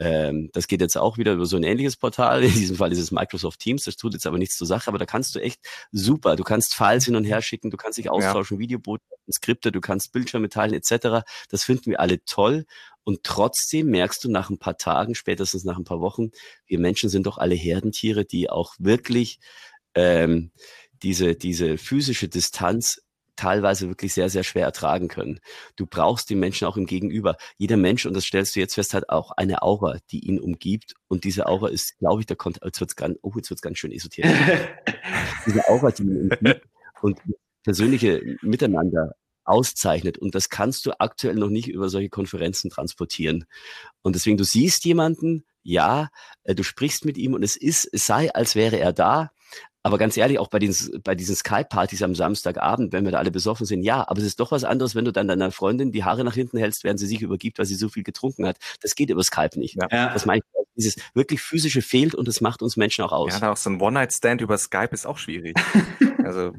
Ähm, das geht jetzt auch wieder über so ein ähnliches Portal. In diesem Fall ist es Microsoft Teams. Das tut jetzt aber nichts zur Sache. Aber da kannst du echt super. Du kannst Files hin und her schicken. Du kannst dich austauschen, ja. Videobotschaften, Skripte. Du kannst Bildschirme teilen etc. Das finden wir alle toll. Und trotzdem merkst du nach ein paar Tagen, spätestens nach ein paar Wochen, wir Menschen sind doch alle Herdentiere, die auch wirklich ähm, diese, diese physische Distanz teilweise wirklich sehr, sehr schwer ertragen können. Du brauchst die Menschen auch im Gegenüber. Jeder Mensch, und das stellst du jetzt fest, hat auch eine Aura, die ihn umgibt. Und diese Aura ist, glaube ich, da kommt, jetzt wird's ganz, oh, jetzt wird's ganz schön esoterisch. diese Aura, die ihn umgibt und persönliche Miteinander auszeichnet. Und das kannst du aktuell noch nicht über solche Konferenzen transportieren. Und deswegen, du siehst jemanden, ja, äh, du sprichst mit ihm und es ist, es sei, als wäre er da, aber ganz ehrlich, auch bei, den, bei diesen Skype-Partys am Samstagabend, wenn wir da alle besoffen sind, ja, aber es ist doch was anderes, wenn du dann deiner Freundin die Haare nach hinten hältst, während sie sich übergibt, weil sie so viel getrunken hat. Das geht über Skype nicht. Ja. Das meine ich, dieses wirklich physische fehlt und das macht uns Menschen auch aus. Ja, auch so ein One-Night-Stand über Skype ist auch schwierig. also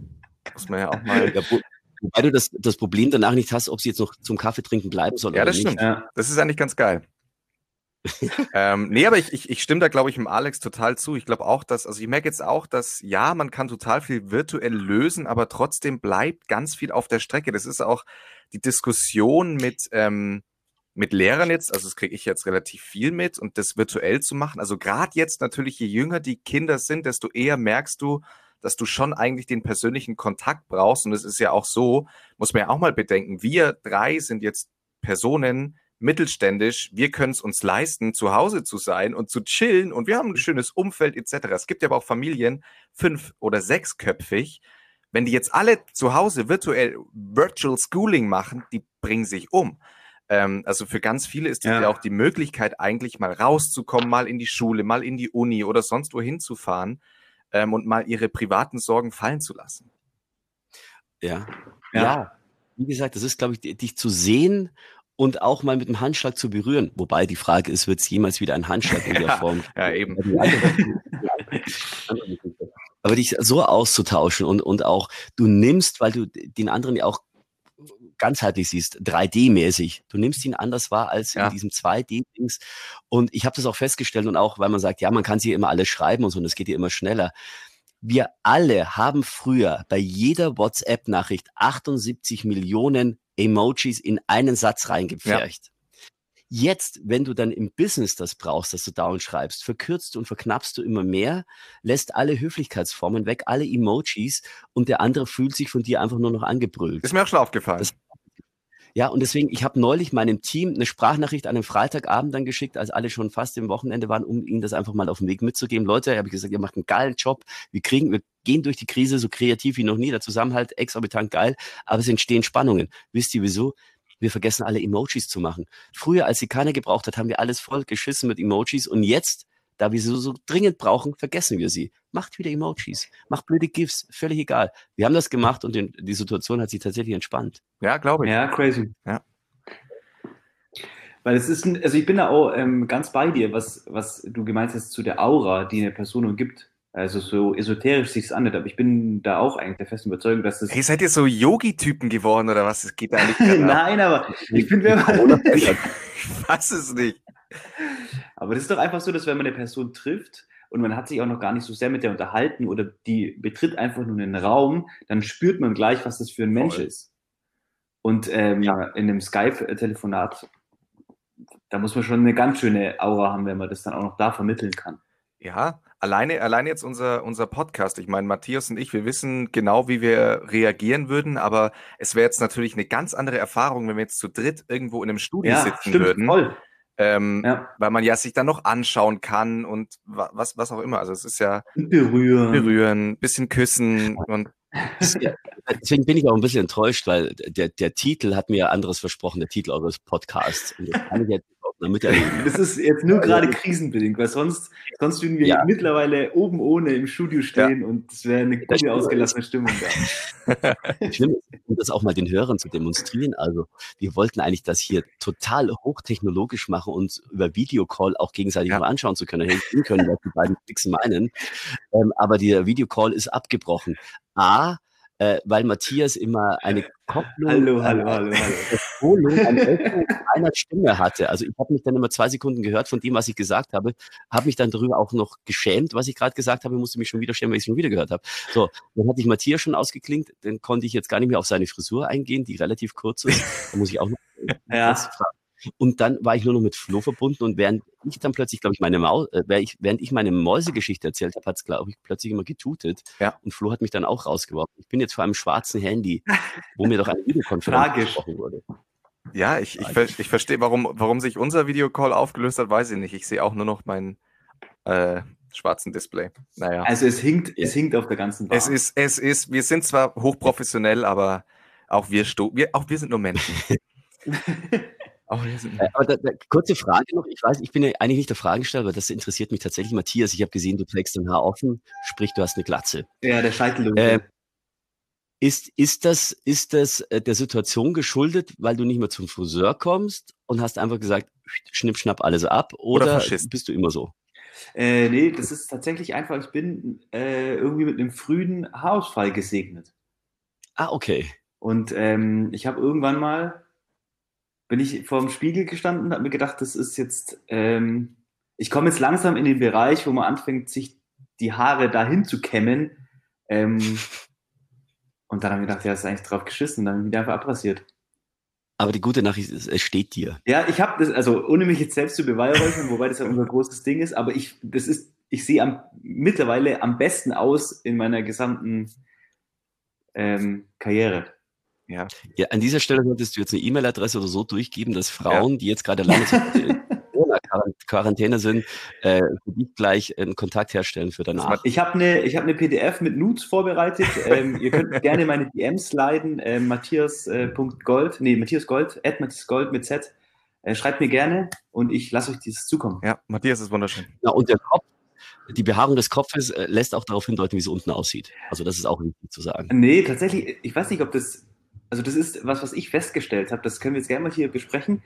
muss man ja auch mal. Ja, wobei du das, das Problem danach nicht hast, ob sie jetzt noch zum Kaffee trinken bleiben soll ja, oder nicht. Ja, das stimmt. Ja. Das ist eigentlich ganz geil ähm, nee, aber ich, ich, ich stimme da, glaube ich, im Alex total zu. Ich glaube auch, dass, also ich merke jetzt auch, dass ja, man kann total viel virtuell lösen, aber trotzdem bleibt ganz viel auf der Strecke. Das ist auch die Diskussion mit, ähm, mit Lehrern jetzt, also das kriege ich jetzt relativ viel mit und das virtuell zu machen. Also gerade jetzt natürlich, je jünger die Kinder sind, desto eher merkst du, dass du schon eigentlich den persönlichen Kontakt brauchst. Und es ist ja auch so, muss man ja auch mal bedenken, wir drei sind jetzt Personen, mittelständisch, wir können es uns leisten, zu Hause zu sein und zu chillen und wir haben ein schönes Umfeld etc. Es gibt ja aber auch Familien, fünf- oder sechsköpfig. Wenn die jetzt alle zu Hause virtuell Virtual Schooling machen, die bringen sich um. Ähm, also für ganz viele ist das ja. ja auch die Möglichkeit, eigentlich mal rauszukommen, mal in die Schule, mal in die Uni oder sonst wohin zu fahren ähm, und mal ihre privaten Sorgen fallen zu lassen. Ja. Ja. ja. Wie gesagt, das ist, glaube ich, dich zu sehen und auch mal mit dem Handschlag zu berühren. Wobei die Frage ist, wird es jemals wieder ein Handschlag in der ja, Form? Ja, eben. Aber dich so auszutauschen und, und auch du nimmst, weil du den anderen ja auch ganzheitlich siehst, 3D-mäßig. Du nimmst ihn anders wahr als ja. in diesem 2D-Dings. Und ich habe das auch festgestellt und auch, weil man sagt, ja, man kann sie immer alles schreiben und so, und es geht ja immer schneller. Wir alle haben früher bei jeder WhatsApp-Nachricht 78 Millionen Emojis in einen Satz reingepfercht. Ja. Jetzt, wenn du dann im Business das brauchst, dass du down schreibst, verkürzt und verknappst du immer mehr, lässt alle Höflichkeitsformen weg, alle Emojis und der andere fühlt sich von dir einfach nur noch angebrüllt. Ist mir auch schon aufgefallen. Das, ja, und deswegen, ich habe neulich meinem Team eine Sprachnachricht an einem Freitagabend dann geschickt, als alle schon fast im Wochenende waren, um ihnen das einfach mal auf den Weg mitzugeben. Leute, habe ich gesagt, ihr macht einen geilen Job. Wir kriegen, wir gehen durch die Krise so kreativ wie noch nie. Der Zusammenhalt exorbitant geil, aber es entstehen Spannungen. Wisst ihr wieso? Wir vergessen alle Emojis zu machen. Früher, als sie keine gebraucht hat, haben wir alles voll geschissen mit Emojis und jetzt da wir sie so dringend brauchen, vergessen wir sie. Macht wieder Emojis, macht blöde GIFs, völlig egal. Wir haben das gemacht und den, die Situation hat sich tatsächlich entspannt. Ja, glaube ich. Ja, crazy. Ja. Weil es ist, ein, also ich bin da auch ähm, ganz bei dir, was, was du gemeint hast zu der Aura, die eine Person umgibt. Also so esoterisch sich es anhört, aber ich bin da auch eigentlich der festen Überzeugung, dass es. Hey, seid ihr so Yogi-Typen geworden oder was? Es geht eigentlich. Nein, aber ich bin, man. ich weiß es nicht. Aber das ist doch einfach so, dass wenn man eine Person trifft und man hat sich auch noch gar nicht so sehr mit der unterhalten oder die betritt einfach nur einen Raum, dann spürt man gleich, was das für ein Mensch Voll. ist. Und ähm, ja. in einem Skype-Telefonat, da muss man schon eine ganz schöne Aura haben, wenn man das dann auch noch da vermitteln kann. Ja, alleine, alleine jetzt unser, unser Podcast. Ich meine, Matthias und ich, wir wissen genau, wie wir reagieren würden, aber es wäre jetzt natürlich eine ganz andere Erfahrung, wenn wir jetzt zu dritt irgendwo in einem Studio ja, sitzen stimmt, würden. Voll. Ähm, ja. Weil man ja sich dann noch anschauen kann und was, was auch immer. Also es ist ja berühren, berühren, bisschen küssen und Deswegen bin ich auch ein bisschen enttäuscht, weil der, der Titel hat mir anderes versprochen, der Titel eures Podcasts. Und das kann ich jetzt damit Das ist jetzt nur gerade krisenbedingt, weil sonst, sonst würden wir ja. mittlerweile oben ohne im Studio stehen ja. und es wäre eine gute ausgelassene Stimmung da. Schlimm ist, um das auch mal den Hörern zu demonstrieren. Also, wir wollten eigentlich das hier total hochtechnologisch machen und über Videocall auch gegenseitig ja. mal anschauen zu können, sehen können, was die beiden Fix meinen. Ähm, aber der Videocall ist abgebrochen. A, äh, weil Matthias immer eine Kopplung, hallo, hallo, hallo, hallo. einer Stimme hatte. Also ich habe mich dann immer zwei Sekunden gehört von dem, was ich gesagt habe, habe mich dann darüber auch noch geschämt, was ich gerade gesagt habe, musste mich schon wieder schämen, weil ich es schon wieder gehört habe. So, dann hatte ich Matthias schon ausgeklingt, dann konnte ich jetzt gar nicht mehr auf seine Frisur eingehen, die relativ kurz ist. Da muss ich auch noch ja. fragen. Und dann war ich nur noch mit Flo verbunden und während ich dann plötzlich, glaube ich, meine Maus, äh, während ich meine Mäusegeschichte erzählt habe, hat es, glaube ich, plötzlich immer getutet. Ja. Und Flo hat mich dann auch rausgeworfen. Ich bin jetzt vor einem schwarzen Handy, wo mir doch eine Videokonferenz gesprochen wurde. Ja, ich, ich, ver ich verstehe, warum, warum sich unser Videocall aufgelöst hat, weiß ich nicht. Ich sehe auch nur noch meinen äh, schwarzen Display. Naja. Also es hinkt, ja. es hinkt auf der ganzen Bahn. Es ist, es ist, wir sind zwar hochprofessionell, aber auch wir, wir, auch wir sind nur Menschen. Oh, äh, aber da, da, kurze Frage noch. Ich weiß, ich bin ja eigentlich nicht der Fragesteller, aber das interessiert mich tatsächlich. Matthias, ich habe gesehen, du trägst dein Haar offen, sprich, du hast eine Glatze. Ja, der Scheitel. Äh, ist, ist das, ist das äh, der Situation geschuldet, weil du nicht mehr zum Friseur kommst und hast einfach gesagt, schnipp, schnapp alles ab? Oder, oder bist du immer so? Äh, nee, das ist tatsächlich einfach, ich bin äh, irgendwie mit einem frühen Haarausfall gesegnet. Ah, okay. Und ähm, ich habe irgendwann mal bin ich vor dem Spiegel gestanden und habe mir gedacht, das ist jetzt, ähm, ich komme jetzt langsam in den Bereich, wo man anfängt, sich die Haare dahin zu kämmen. Ähm, und dann habe ich gedacht, ja, das ist eigentlich drauf geschissen. Dann bin ich einfach abrasiert. Aber die gute Nachricht ist, es steht dir. Ja, ich habe das, also ohne mich jetzt selbst zu beweihräuchern, wobei das ja unser großes Ding ist, aber ich, das ist, ich sehe am, mittlerweile am besten aus in meiner gesamten ähm, Karriere. Ja. ja, an dieser Stelle solltest du jetzt eine E-Mail-Adresse oder so durchgeben, dass Frauen, ja. die jetzt gerade lange Quarantäne sind, äh, für dich gleich einen Kontakt herstellen für danach. Ich habe eine hab ne PDF mit Nudes vorbereitet. ähm, ihr könnt gerne meine DMs leiten. Äh, Matthias.gold, äh, nee, Matthias Gold, at Matthias Gold mit Z. Äh, schreibt mir gerne und ich lasse euch dieses zukommen. Ja, Matthias ist wunderschön. Ja, und der Kopf, die Behaarung des Kopfes äh, lässt auch darauf hindeuten, wie es unten aussieht. Also das ist auch wichtig zu sagen. Nee, tatsächlich, ich weiß nicht, ob das also das ist was, was ich festgestellt habe, das können wir jetzt gerne mal hier besprechen.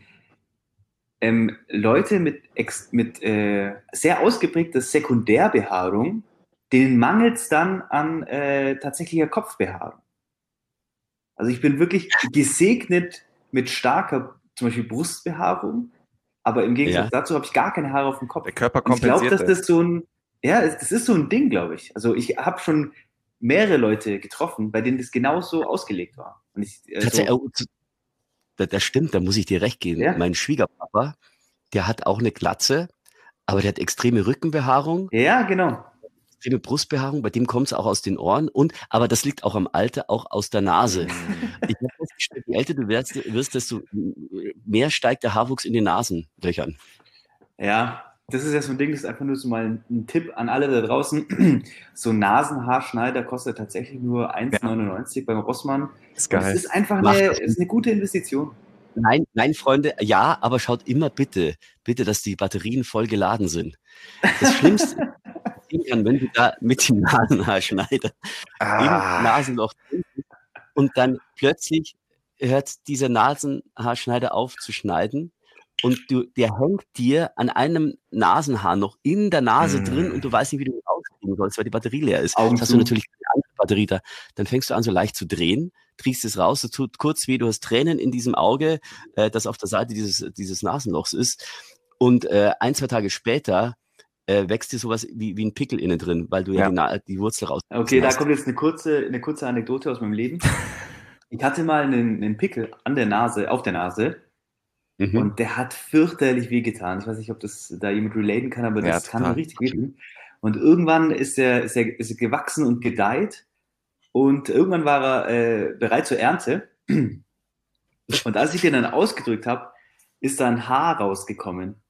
Ähm, Leute mit, mit äh, sehr ausgeprägter Sekundärbehaarung, denen mangelt es dann an äh, tatsächlicher Kopfbehaarung. Also ich bin wirklich gesegnet mit starker, zum Beispiel Brustbehaarung, aber im Gegensatz ja. dazu habe ich gar keine Haare auf dem Kopf. Der Körper kompensiert. ich glaube, dass das so ein, ja, das ist so ein Ding, glaube ich. Also ich habe schon mehrere Leute getroffen, bei denen das genauso ausgelegt war. Ich, äh, so oh, das, das stimmt, da muss ich dir recht geben. Ja? Mein Schwiegerpapa, der hat auch eine Glatze, aber der hat extreme Rückenbehaarung. Ja, genau. Extreme Brustbehaarung, bei dem kommt es auch aus den Ohren und, aber das liegt auch am Alter, auch aus der Nase. ich habe festgestellt, je älter du wirst, wirst, desto mehr steigt der Haarwuchs in den Nasenlöchern. Ja, das ist ja so ein Ding, das ist einfach nur so mal ein, Tipp an alle da draußen. so ein Nasenhaarschneider kostet tatsächlich nur 1,99 ja. beim Rossmann. Ist geil. Das ist einfach eine, ist eine gute Investition. Nein, nein, Freunde, ja, aber schaut immer bitte, bitte, dass die Batterien voll geladen sind. Das Schlimmste kann, wenn du da mit dem Nasenhaarschneider ah. im Nasenloch und dann plötzlich hört dieser Nasenhaarschneider auf zu schneiden und du, der hängt dir an einem Nasenhaar noch in der Nase mm. drin und du weißt nicht, wie du ihn rauskriegen sollst, weil die Batterie leer ist. Augen hast du natürlich eine andere Batterie da. Dann fängst du an, so leicht zu drehen, triechst es raus, es tut kurz weh, du hast Tränen in diesem Auge, äh, das auf der Seite dieses, dieses Nasenlochs ist. Und äh, ein, zwei Tage später äh, wächst dir sowas wie, wie ein Pickel innen drin, weil du ja, ja die, die, Wurzel raus. Okay, da kommt jetzt eine kurze, eine kurze Anekdote aus meinem Leben. Ich hatte mal einen, einen Pickel an der Nase, auf der Nase Mhm. Und der hat fürchterlich wehgetan. Ich weiß nicht, ob das da jemand relaten kann, aber das ja, kann richtig wehtun. Und irgendwann ist er, ist, er, ist er gewachsen und gedeiht. Und irgendwann war er äh, bereit zur Ernte. Und als ich den dann ausgedrückt habe, ist da ein Haar rausgekommen.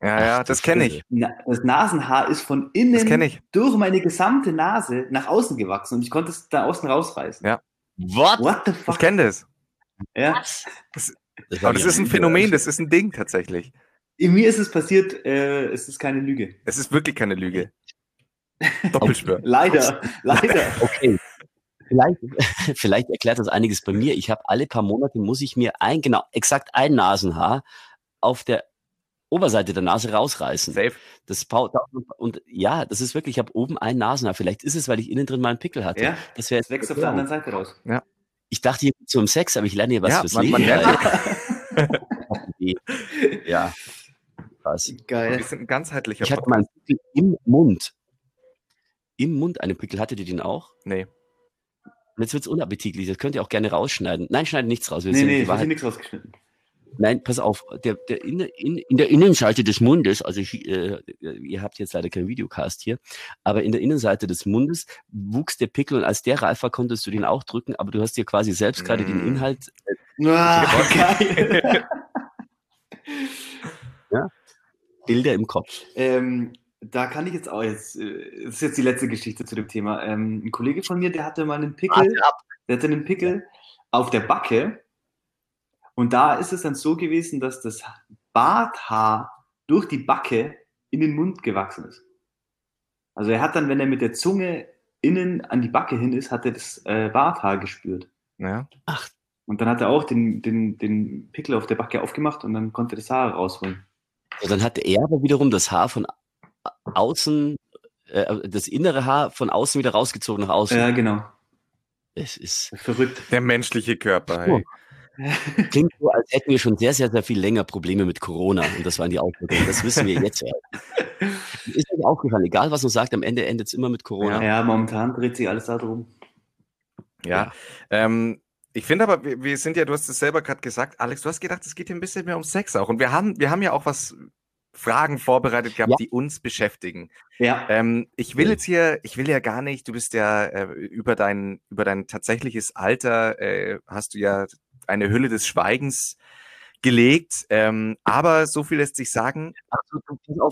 Ja, ja, das kenne ich. Das Nasenhaar ist von innen durch meine gesamte Nase nach außen gewachsen und ich konnte es da außen rausreißen. Ja. What? What the fuck? Ich kenne das. Ja. Das, das Aber das ist ein Phänomen, das ist ein Ding tatsächlich. In mir ist es passiert, äh, es ist keine Lüge. Es ist wirklich keine Lüge. Doppelspür. leider, leider. Okay. Vielleicht, vielleicht erklärt das einiges bei mir. Ich habe alle paar Monate muss ich mir ein, genau, exakt ein Nasenhaar auf der Oberseite der Nase rausreißen. Safe. Das und ja, das ist wirklich, ich habe oben ein Nasenhaar. Vielleicht ist es, weil ich innen drin mal einen Pickel hatte. Ja, das wäre das wächst auf der anderen Seite raus. Ja. Ich dachte hier zum Sex, aber ich lerne hier was Ja, fürs man- Leben. man lernt ja. Krass. Wir Geil. sind ein ganzheitlicher Ich hatte mal einen Pickel im Mund. Im Mund einen Pickel. Hattet ihr den auch? Nee. Und jetzt wird's unappetitlich. Das könnt ihr auch gerne rausschneiden. Nein, schneidet nichts raus. Wir Nee, nee, ich habe nichts rausgeschnitten. Nein, pass auf. Der, der in, in, in der Innenseite des Mundes, also ich, äh, ihr habt jetzt leider keinen Videocast hier, aber in der Innenseite des Mundes wuchs der Pickel und als der reif war, konntest du den auch drücken, aber du hast dir quasi selbst gerade den Mm. Inhalt Ah, geil. Bilder im Kopf. ähm, da kann ich jetzt auch jetzt, äh, das ist jetzt die letzte Geschichte zu dem Thema. Ähm, ein Kollege von mir, der hatte mal einen Pickel, der hatte einen Pickel auf der Backe. Und da ist es dann so gewesen, dass das Barthaar durch die Backe in den Mund gewachsen ist. Also er hat dann, wenn er mit der Zunge innen an die Backe hin ist, hat er das äh, Barthaar gespürt. Ja. Und dann hat er auch den, den, den Pickel auf der Backe aufgemacht und dann konnte er das Haar rausholen. Und dann hatte er aber wiederum das Haar von au- außen, äh, das innere Haar von außen wieder rausgezogen nach außen. Ja, genau. Es ist, Verrückt. Der menschliche Körper. Oh. Klingt so, als hätten wir schon sehr, sehr, sehr viel länger Probleme mit Corona. Und das waren die Auswirkungen. Das wissen wir jetzt. Ist euch aufgefallen, egal was man sagt, am Ende endet es immer mit Corona. Ja, momentan dreht sich alles darum. Ja. Ähm, ich finde aber, wir, wir sind ja, du hast es selber gerade gesagt, Alex, du hast gedacht, es geht hier ein bisschen mehr um Sex auch. Und wir haben, wir haben ja auch was Fragen vorbereitet gehabt, Ja. die uns beschäftigen. Ja. Ähm, ich will jetzt hier, ich will ja gar nicht, du bist ja äh, über dein, über dein tatsächliches Alter, äh, hast du ja eine Hülle des Schweigens gelegt. Ähm, aber so viel lässt sich sagen.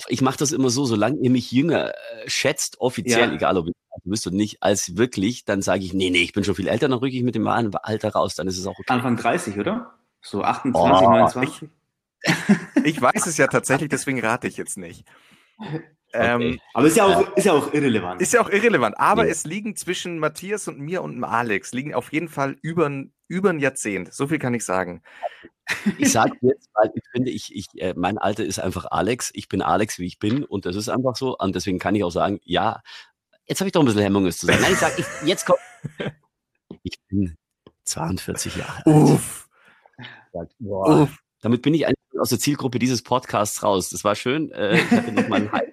Ich mache das immer so, solange ihr mich jünger äh, schätzt, offiziell, Ja. egal ob ihr du bist oder nicht, als wirklich, dann sage ich, nee, nee, ich bin schon viel älter, dann rücke ich mit dem Alter raus, dann ist es auch okay. Anfang 30, oder? So 28, Oh, 29. Ich weiß es ja tatsächlich, deswegen rate ich jetzt nicht. Ähm, Okay. Aber ist ja auch, ist ja auch irrelevant. Ist ja auch irrelevant, aber Ja. es liegen zwischen Matthias und mir und dem Alex, liegen auf jeden Fall über, ein- über ein Jahrzehnt. So viel kann ich sagen. Ich sage jetzt, weil ich finde, ich, ich, äh, mein Alter ist einfach Alex. Ich bin Alex, wie ich bin, und das ist einfach so. Und deswegen kann ich auch sagen, ja, jetzt habe ich doch ein bisschen Hemmung, es zu sagen. Nein, ich sage, ich, jetzt kommt. Ich bin 42 Jahre alt. Uff, boah, uff. Damit bin ich eigentlich aus der Zielgruppe dieses Podcasts raus. Das war schön. Äh, ich hatte noch mal ein Highlight.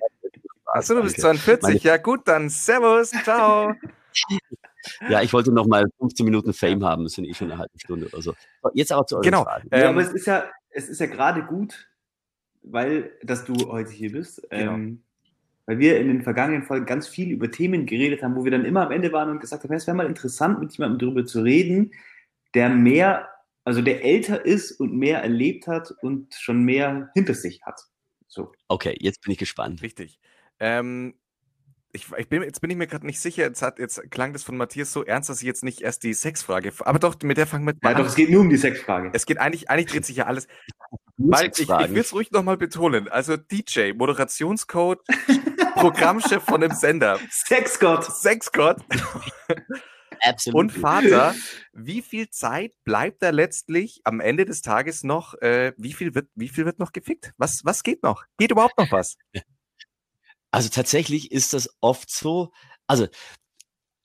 Achso, du bist Danke. 42. Meine- Ja, gut, dann Servus, ciao. Ja, ich wollte noch mal 15 Minuten Fame haben. Das sind eh schon eine halbe Stunde oder so. Jetzt aber zu euren Genau. Fragen. ja, Ähm, aber es ist ja, es ist ja gerade gut, weil, dass du heute hier bist. Genau. Ähm, weil wir in den vergangenen Folgen ganz viel über Themen geredet haben, wo wir dann immer am Ende waren und gesagt haben, es wäre mal interessant, mit jemandem darüber zu reden, der mehr, also der älter ist und mehr erlebt hat und schon mehr hinter sich hat. So. Okay, jetzt bin ich gespannt. Richtig. Ähm, ich, ich bin, jetzt bin ich mir gerade nicht sicher, jetzt, hat, jetzt klang das von Matthias so ernst, dass ich jetzt nicht erst die Sexfrage. Aber doch, mit der fangen wir Ja, an. doch, es geht nur um die Sexfrage. Es geht eigentlich, eigentlich dreht sich ja alles. Weil ich, ich will es ruhig nochmal betonen. Also DJ, Moderationscode, Programmchef von dem Sender, Sexgott! Sexgott Absolut. und Vater. Wie viel Zeit bleibt da letztlich am Ende des Tages noch? Äh, wie, viel wird, wie viel wird noch gefickt? Was, was geht noch? Geht überhaupt noch was? Also tatsächlich ist das oft so, also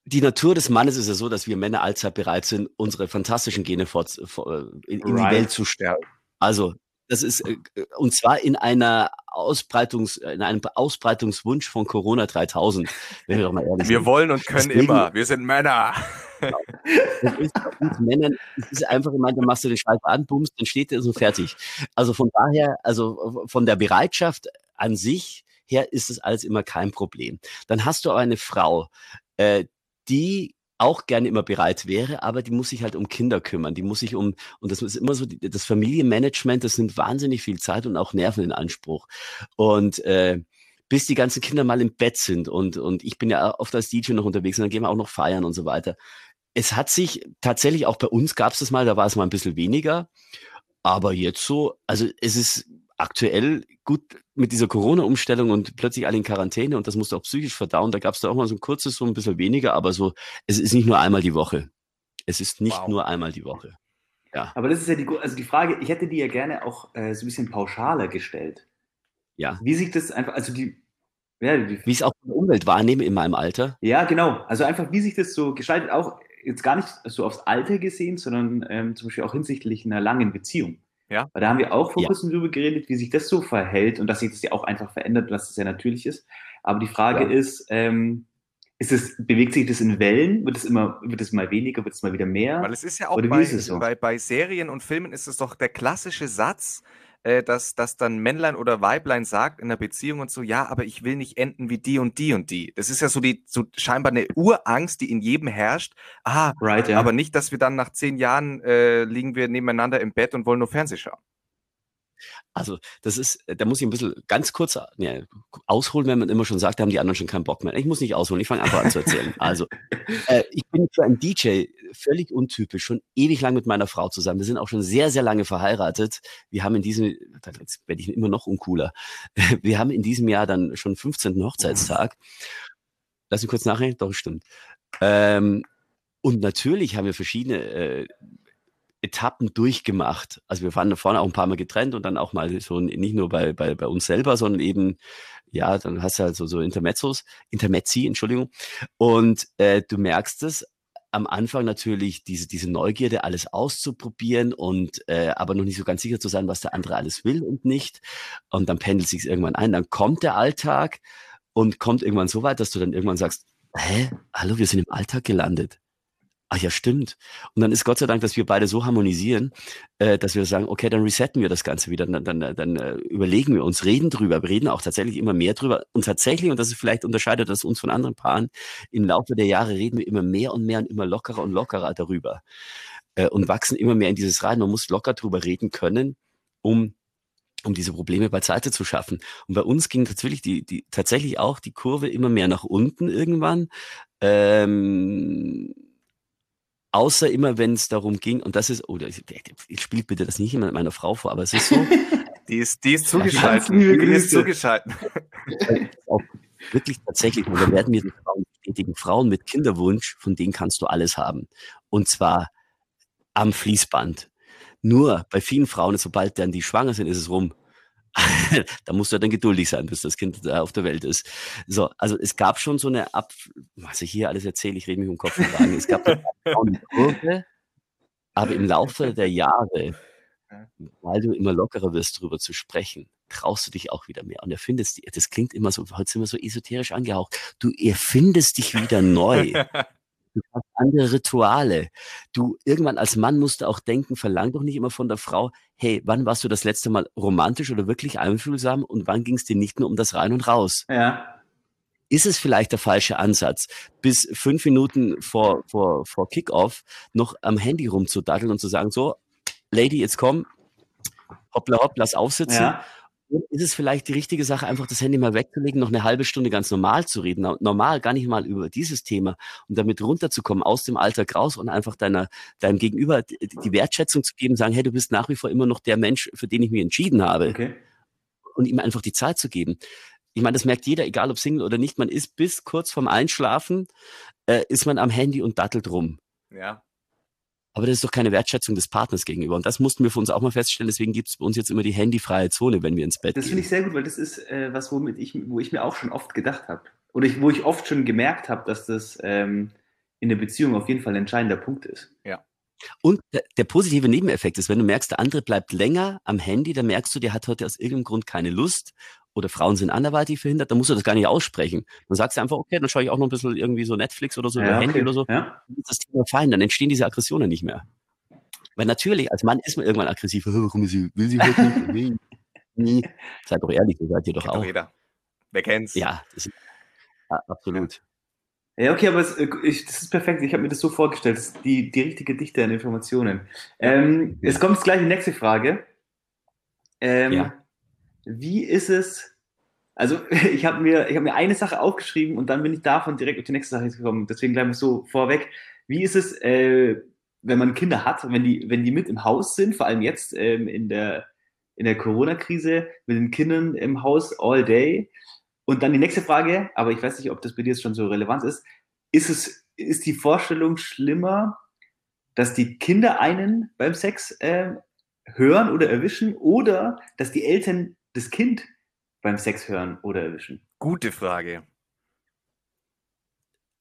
die Natur des Mannes ist ja so, dass wir Männer allzeit bereit sind, unsere fantastischen Gene fort, vor- in, in Right. die Welt zu stellen. Also das ist äh, und zwar in einer Ausbreitungs in einem Ausbreitungswunsch von Corona 3000. Wenn wir doch mal ehrlich Wir sind. wollen und können Deswegen- immer. Wir sind Männer. Das ist bei uns Männern, es ist einfach immer, dann machst du den Schalter an, bummst, dann steht der so fertig. Also von daher, also von der Bereitschaft an sich her ist es alles immer kein Problem. Dann hast du aber eine Frau, äh, die auch gerne immer bereit wäre, aber die muss sich halt um Kinder kümmern, die muss sich um, und das ist immer so, das Familienmanagement, das nimmt wahnsinnig viel Zeit und auch Nerven in Anspruch. Und äh, bis die ganzen Kinder mal im Bett sind und, und ich bin ja oft als DJ noch unterwegs und dann gehen wir auch noch feiern und so weiter. Es hat sich tatsächlich auch bei uns gab es das mal, da war es mal ein bisschen weniger, aber jetzt so, also es ist aktuell gut mit dieser Corona-Umstellung und plötzlich alle in Quarantäne und das musst du auch psychisch verdauen. Da gab es da auch mal so ein kurzes, so ein bisschen weniger, aber so, es ist nicht nur einmal die Woche. Es ist nicht Wow. nur einmal die Woche. Aber das ist ja die, also die Frage, ich hätte die ja gerne auch äh, so ein bisschen pauschaler gestellt. ja. Wie sich das einfach, also die, ja, die, Wie ich es auch in der Umwelt wahrnehme in meinem Alter. ja, genau. Also einfach, wie sich das so gestaltet, auch jetzt gar nicht so aufs Alter gesehen, sondern ähm, zum Beispiel auch hinsichtlich einer langen Beziehung. Ja. Weil da haben wir auch vor Ja. kurzem drüber geredet, wie sich das so verhält und dass sich das ja auch einfach verändert, was sehr natürlich ist. Aber die Frage Ja. ist, ähm, ist es, bewegt sich das in Wellen? Wird es immer, wird es mal weniger, wird es mal wieder mehr? Weil es ist ja auch bei, so? bei, bei Serien und Filmen ist es doch der klassische Satz, äh, dass, dass dann Männlein oder Weiblein sagt in einer Beziehung und so, ja, aber ich will nicht enden wie die und die und die. Das ist ja so die so scheinbar eine Urangst, die in jedem herrscht. Ah, right, ja. aber nicht, dass wir dann nach zehn Jahren äh, liegen wir nebeneinander im Bett und wollen nur Fernseh schauen. Also, das ist, da muss ich ein bisschen ganz kurz ja, ausholen, wenn man immer schon sagt, da haben die anderen schon keinen Bock mehr. Ich muss nicht ausholen, ich fange einfach an zu erzählen. Also, äh, ich bin für einen DJ völlig untypisch, schon ewig lang mit meiner Frau zusammen. Wir sind auch schon sehr, sehr lange verheiratet. Wir haben in diesem, jetzt werde ich immer noch uncooler. Wir haben in diesem Jahr dann schon 15. Hochzeitstag. Lass mich kurz nachreden, doch, stimmt. Ähm, und natürlich haben wir verschiedene äh, Etappen durchgemacht. Also wir waren da vorne auch ein paar Mal getrennt und dann auch mal so nicht nur bei, bei, bei uns selber, sondern eben, ja, dann hast du halt so, so Intermezzos, Intermezzi, Entschuldigung. Und äh, du merkst es am Anfang natürlich diese, diese Neugierde, alles auszuprobieren und äh, aber noch nicht so ganz sicher zu sein, was der andere alles will und nicht. Und dann pendelt sich irgendwann ein. Dann kommt der Alltag und kommt irgendwann so weit, dass du dann irgendwann sagst, hä, hallo, wir sind im Alltag gelandet. Ach ja, stimmt. Und dann ist Gott sei Dank, dass wir beide so harmonisieren, äh, dass wir sagen, okay, dann resetten wir das Ganze wieder, dann, dann, dann äh, überlegen wir uns, reden drüber, wir reden auch tatsächlich immer mehr drüber. Und tatsächlich, und das ist vielleicht unterscheidet das uns von anderen Paaren, im Laufe der Jahre reden wir immer mehr und mehr und immer lockerer und lockerer darüber äh, und wachsen immer mehr in dieses rein. Man muss locker drüber reden können, um um diese Probleme beiseite zu schaffen. Und bei uns ging tatsächlich die, die tatsächlich auch die Kurve immer mehr nach unten irgendwann. Ähm, außer immer, wenn es darum ging, und das ist, oh, das- ich spielt bitte das nicht immer mit meiner Frau vor, aber es ist so, Die ist, die ist zugeschaltet. Die ist zugeschaltet. wirklich tatsächlich, und da werden mir die Frauen bestätigen, Frauen mit Kinderwunsch, von denen kannst du alles haben. Und zwar am Fließband. Nur bei vielen Frauen, sobald dann die schwanger sind, ist es rum. da musst du dann geduldig sein, bis das Kind da auf der Welt ist. So, also es gab schon so eine Ab, was ich hier alles erzähle, ich rede mich um Kopf und Kragen. Es gab eine Kurve, aber im Laufe der Jahre, weil du immer lockerer wirst, darüber zu sprechen, traust du dich auch wieder mehr. Und erfindest, das klingt immer so, heute sind wir so esoterisch angehaucht. Du erfindest dich wieder neu. Du hast andere Rituale. Du, irgendwann als Mann musst du auch denken, verlang doch nicht immer von der Frau, hey, wann warst du das letzte Mal romantisch oder wirklich einfühlsam und wann ging es dir nicht nur um das Rein und Raus? ja. Ist es vielleicht der falsche Ansatz, bis fünf Minuten vor, vor, vor Kickoff noch am Handy rumzudaddeln und zu sagen, so, Lady, jetzt komm, hoppla hopp, lass aufsitzen. Ja. Ist es vielleicht die richtige Sache, einfach das Handy mal wegzulegen, noch eine halbe Stunde ganz normal zu reden, no- normal, gar nicht mal über dieses Thema und damit runterzukommen aus dem Alltag raus und einfach deiner, deinem Gegenüber die die Wertschätzung zu geben, sagen, hey, du bist nach wie vor immer noch der Mensch, für den ich mich entschieden habe Okay. und ihm einfach die Zeit zu geben. Ich meine, das merkt jeder, egal ob Single oder nicht, man ist bis kurz vorm Einschlafen, äh, ist man am Handy und dattelt rum. Ja. Aber das ist doch keine Wertschätzung des Partners gegenüber. Und das mussten wir für uns auch mal feststellen. Deswegen gibt es bei uns jetzt immer die handyfreie Zone, wenn wir ins Bett Das finde gehen. ich sehr gut, weil das ist äh, was, womit ich, wo ich mir auch schon oft gedacht habe. Oder ich, wo ich oft schon gemerkt habe, dass das ähm, in der Beziehung auf jeden Fall ein entscheidender Punkt ist. Und der, der positive Nebeneffekt ist, wenn du merkst, der andere bleibt länger am Handy, dann merkst du, der hat heute aus irgendeinem Grund keine Lust oder Frauen sind anderweitig verhindert, dann musst du das gar nicht aussprechen. Dann sagst du einfach, okay, dann schaue ich auch noch ein bisschen irgendwie so Netflix oder so Handy okay. oder so. Ja. Dann ist das Thema fein, dann entstehen diese Aggressionen nicht mehr. Weil natürlich, als Mann ist man irgendwann aggressiv. "Hä, Warum ist sie, will sie heute nicht? Nee, nee. Seid doch ehrlich, ihr seid ihr doch Kennt doch auch. jeder. Wer kennt's? Ja, das ist, ja, absolut. Ja, okay, aber es, äh, ich, das ist perfekt. Ich habe mir das so vorgestellt. Das ist die, die richtige Dichte an Informationen. Ähm, Ja. Es kommt jetzt gleich die nächste Frage. Ähm, Ja. Wie ist es? Also, ich habe mir, hab mir eine Sache aufgeschrieben und dann bin ich davon direkt auf die nächste Sache gekommen. Deswegen gleich mal so vorweg. Wie ist es, äh, wenn man Kinder hat, wenn die, wenn die mit im Haus sind, vor allem jetzt ähm, in der, in der Corona-Krise, mit den Kindern im Haus all day? Und dann die nächste Frage, aber ich weiß nicht, ob das bei dir jetzt schon so relevant ist. Ist es, ist die Vorstellung schlimmer, dass die Kinder einen beim Sex äh, hören oder erwischen oder dass die Eltern das Kind beim Sex hören oder erwischen? Gute Frage.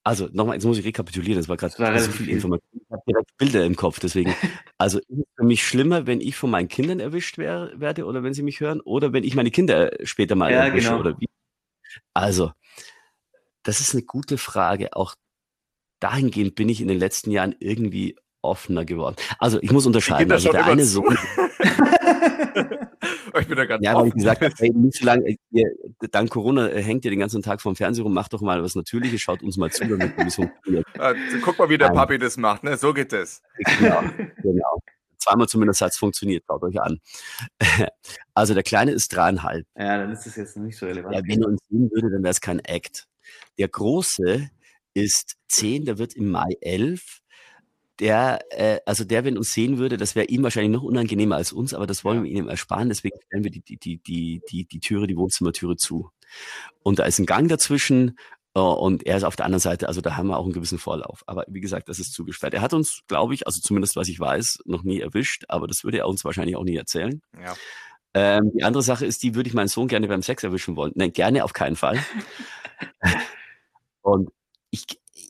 Also nochmal, jetzt muss ich rekapitulieren, das war gerade so viel Information. Ich habe direkt Bilder im Kopf, deswegen. Also ist es für mich schlimmer, wenn ich von meinen Kindern erwischt wär, werde oder wenn sie mich hören oder wenn ich meine Kinder später mal ja, erwische genau. oder wie. Also, das ist eine gute Frage. Auch dahingehend bin ich in den letzten Jahren irgendwie offener geworden. Also ich muss unterscheiden. Also der eine Sohn. ich bin da ganz Ja, weil ich gesagt habe, hey, nicht so lange, ihr, dank Corona äh, hängt ihr den ganzen Tag vorm Fernseher rum, macht doch mal was Natürliches, schaut uns mal zu, damit es funktioniert. guck mal, wie der Papi das macht, ne? So geht es. Genau, genau. Zweimal zumindest hat es funktioniert, schaut euch an. Also der Kleine ist dreieinhalb. Ja, dann ist das jetzt nicht so relevant. Ja, wenn er uns sehen würde, dann wäre es kein Act. Der Große ist zehn, der wird im Mai elf der, äh, also der, wenn uns sehen würde, das wäre ihm wahrscheinlich noch unangenehmer als uns, aber das wollen wir ihm ersparen, deswegen stellen wir die, die, die, die, die, die Türe, die Wohnzimmertüre zu. Und da ist ein Gang dazwischen äh, und er ist auf der anderen Seite, also da haben wir auch einen gewissen Vorlauf. Aber wie gesagt, das ist zugesperrt. Er hat uns, glaube ich, also zumindest was ich weiß, noch nie erwischt, aber das würde er uns wahrscheinlich auch nie erzählen. Ja. Ähm, die andere Sache ist, die würde ich meinen Sohn gerne beim Sex erwischen wollen. Nein, gerne auf keinen Fall. und ich,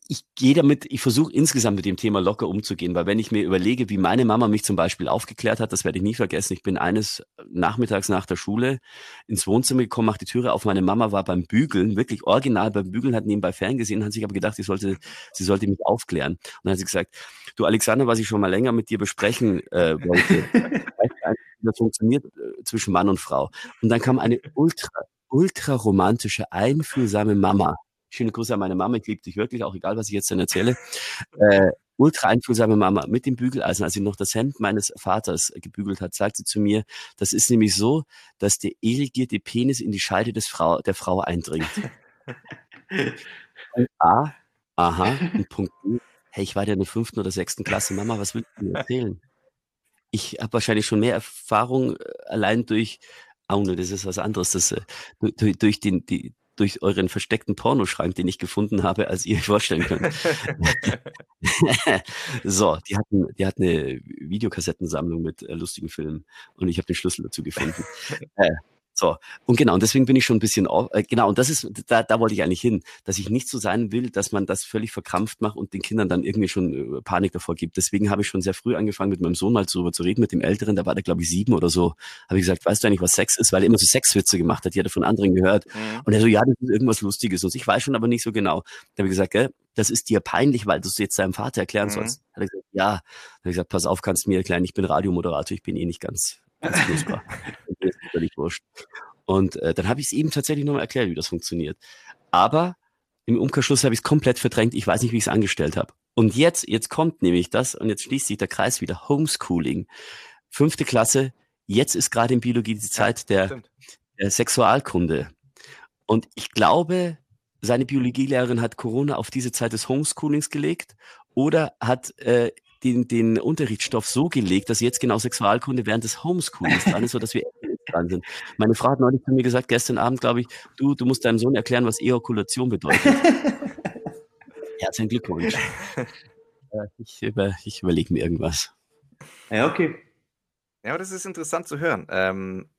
ich gehe damit, ich versuche insgesamt mit dem Thema locker umzugehen, weil wenn ich mir überlege, wie meine Mama mich zum Beispiel aufgeklärt hat, das werde ich nie vergessen. Ich bin eines Nachmittags nach der Schule ins Wohnzimmer gekommen, mache die Türe auf. Meine Mama war beim Bügeln, wirklich original beim Bügeln, hat nebenbei ferngesehen, hat sich aber gedacht, sie sollte, sie sollte mich aufklären. Und dann hat sie gesagt, du Alexander, was ich schon mal länger mit dir besprechen äh, wollte, das funktioniert äh, zwischen Mann und Frau. Und dann kam eine ultra, ultra romantische, einfühlsame Mama Schöne Grüße an meine Mama, ich liebe dich wirklich, auch egal, was ich jetzt dann erzähle. Äh, ultra einfühlsame Mama mit dem Bügeleisen, als sie noch das Hemd meines Vaters gebügelt hat, sagt sie zu mir, das ist nämlich so, dass der irrigierte Penis in die Scheide des Frau, der Frau eindringt. A, aha, und Punkt B, hey, ich war ja in der fünften oder sechsten Klasse, Mama, was willst du mir erzählen? Ich habe wahrscheinlich schon mehr Erfahrung äh, allein durch, oh das ist was anderes, das, äh, durch, durch den, die, durch euren versteckten Pornoschrank, den ich gefunden habe, als ihr euch vorstellen könnt. so, die hatten, die hatten eine Videokassettensammlung mit äh, lustigen Filmen und ich habe den Schlüssel dazu gefunden. äh, so, und genau, und deswegen bin ich schon ein bisschen, äh, genau, und das ist, da, da wollte ich eigentlich hin, dass ich nicht so sein will, dass man das völlig verkrampft macht und den Kindern dann irgendwie schon äh, Panik davor gibt. Deswegen habe ich schon sehr früh angefangen, mit meinem Sohn mal darüber zu reden, mit dem Älteren, da war der, glaube ich, sieben oder so, habe ich gesagt, weißt du eigentlich, was Sex ist? Weil er immer so Sexwitze gemacht hat, die hat er von anderen gehört. Mhm. Und er so, ja, das ist irgendwas Lustiges. Und ich weiß schon aber nicht so genau. Da habe ich gesagt, gell, das ist dir peinlich, weil du es jetzt deinem Vater erklären mhm. sollst. Hat er gesagt, ja. Da habe ich gesagt, pass auf, kannst du mir erklären, ich bin Radiomoderator, ich bin eh nicht ganz, ganz ist völlig wurscht. Und äh, dann habe ich es eben tatsächlich nochmal erklärt, wie das funktioniert. Aber im Umkehrschluss habe ich es komplett verdrängt. Ich weiß nicht, wie ich es angestellt habe. Und jetzt, jetzt kommt nämlich das, und jetzt schließt sich der Kreis wieder. Homeschooling. Fünfte Klasse. Jetzt ist gerade in Biologie die Zeit ja, der, der Sexualkunde. Und ich glaube, seine Biologielehrerin hat Corona auf diese Zeit des Homeschoolings gelegt oder hat äh, den, den Unterrichtsstoff so gelegt, dass jetzt genau Sexualkunde während des Homeschoolings dran ist, sodass wir dran sind. Meine Frau hat neulich zu mir gesagt, gestern Abend, glaube ich, du, du musst deinem Sohn erklären, was Ejakulation bedeutet. Herzlichen Glückwunsch. ich, über, ich überlege mir irgendwas. Ja, okay. Ja, aber das ist interessant zu hören. Ähm,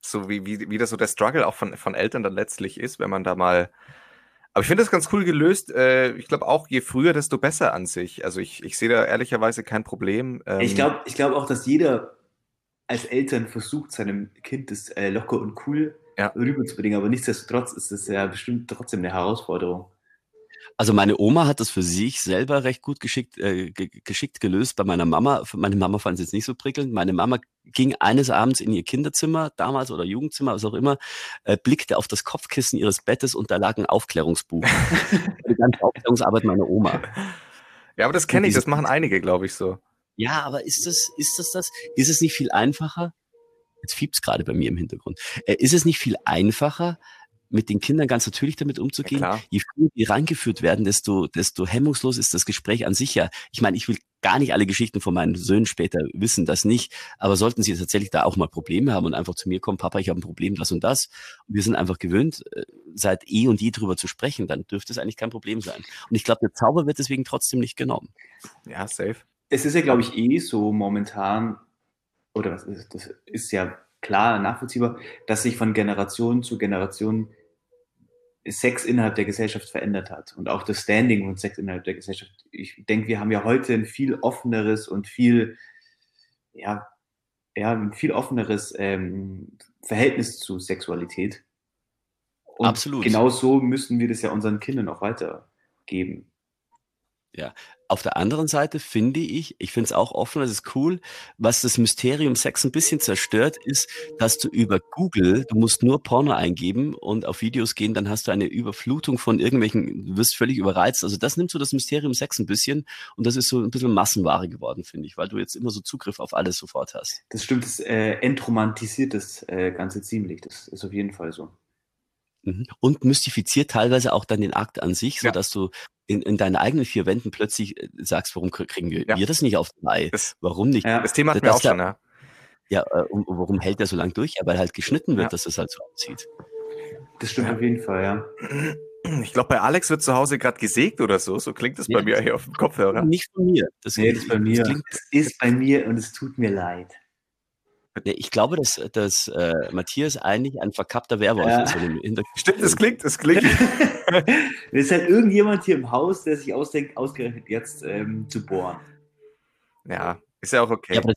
so wie, wie, wie das so der Struggle auch von, von Eltern dann letztlich ist, wenn man da mal aber ich finde das ganz cool gelöst. Äh, ich glaube auch, je früher, desto besser an sich. Also ich, ich sehe da ehrlicherweise kein Problem. Ähm, ich glaube ich glaub auch, dass jeder als Eltern versucht, seinem Kind das äh, locker und cool ja. rüberzubringen. Aber nichtsdestotrotz ist es ja bestimmt trotzdem eine Herausforderung. Also meine Oma hat das für sich selber recht gut geschickt, äh, geschickt gelöst. Bei meiner Mama, meine Mama fand es jetzt nicht so prickelnd. Meine Mama ging eines Abends in ihr Kinderzimmer, damals oder Jugendzimmer, was auch immer, äh, blickte auf das Kopfkissen ihres Bettes und da lag ein Aufklärungsbuch. Die ganze Aufklärungsarbeit meiner Oma. Ja, aber das kenne ich, das machen einige, glaube ich, so. Ja, aber ist das, ist das das? Ist es nicht viel einfacher? Jetzt fiebt's gerade bei mir im Hintergrund. Äh, ist es nicht viel einfacher, mit den Kindern ganz natürlich damit umzugehen. Ja, Je früher die rangeführt werden, desto, desto hemmungslos ist das Gespräch an sich ja. Ich meine, ich will gar nicht alle Geschichten von meinen Söhnen später wissen, das nicht. Aber sollten sie tatsächlich da auch mal Probleme haben und einfach zu mir kommen, Papa, ich habe ein Problem, das und das. Und wir sind einfach gewöhnt, äh, seit eh und je drüber zu sprechen, dann dürfte es eigentlich kein Problem sein. Und ich glaube, der Zauber wird deswegen trotzdem nicht genommen. Ja, safe. Es ist ja, glaube ich, eh so momentan, oder was ist, das ist ja klar nachvollziehbar, dass sich von Generation zu Generation Sex innerhalb der Gesellschaft verändert hat und auch das Standing von Sex innerhalb der Gesellschaft. Ich denke, wir haben ja heute ein viel offeneres und viel, ja, ja, ein viel offeneres ähm, Verhältnis zu Sexualität. Und Absolut. Genau so müssen wir das ja unseren Kindern auch weitergeben. Ja, auf der anderen Seite finde ich, ich finde es auch offen, das ist cool, was das Mysterium Sex ein bisschen zerstört, ist, dass du über Google, du musst nur Porno eingeben und auf Videos gehen, dann hast du eine Überflutung von irgendwelchen, du wirst völlig überreizt. Also das nimmt so das Mysterium Sex ein bisschen und das ist so ein bisschen Massenware geworden, finde ich, weil du jetzt immer so Zugriff auf alles sofort hast. Das stimmt, das äh, entromantisiert das äh, Ganze ziemlich, das ist auf jeden Fall so. Mhm. Und mystifiziert teilweise auch dann den Akt an sich, so Ja. dass du in, in deinen eigenen vier Wänden plötzlich äh, sagst, warum krie- kriegen wir, Ja. wir das nicht auf die Reihe? Das- Warum nicht? Ja. Das Thema Das- wir auch das- schon, ja. Ja, äh, und, warum hält der so lange durch? Ja, weil halt geschnitten wird, Ja. dass es halt so aussieht. Das stimmt Ja. auf jeden Fall, ja. Ich glaube, bei Alex wird zu Hause gerade gesägt oder so. So klingt es Ja. bei mir hier auf dem Kopfhörer. Nicht von mir. Das, Nee, das ist bei mir. klingt, Das ist bei mir und es tut mir leid. Ich glaube, dass, dass äh, Matthias eigentlich ein verkappter Werwolf Ja. ist. Stimmt, es klingt, es klingt. Es ist halt irgendjemand hier im Haus, der sich ausdenkt, ausgerechnet jetzt ähm, zu bohren. Ja, ist ja auch okay. Ja, aber,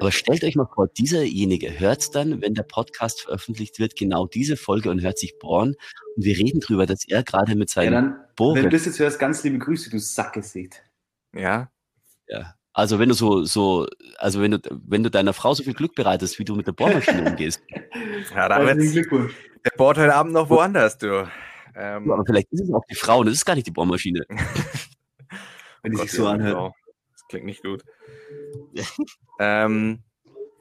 aber stellt euch mal vor, dieserjenige hört dann, wenn der Podcast veröffentlicht wird, genau diese Folge und hört sich bohren und wir reden drüber, dass er gerade mit ja, seinem dann, wenn Bohren du das jetzt hörst, ganz liebe Grüße, du Sackgesicht. ja. Ja. Also wenn du so, so, also wenn du, wenn du deiner Frau so viel Glück bereitest, wie du mit der Bohrmaschine umgehst. ja, da Herzlichen wird's, Glückwunsch. der bohrt heute Abend noch woanders, du. Ähm, Aber vielleicht ist es auch die Frau und es ist gar nicht die Bohrmaschine. Wenn die Gott, sich so ja, anhört. genau. Das klingt nicht gut. ähm,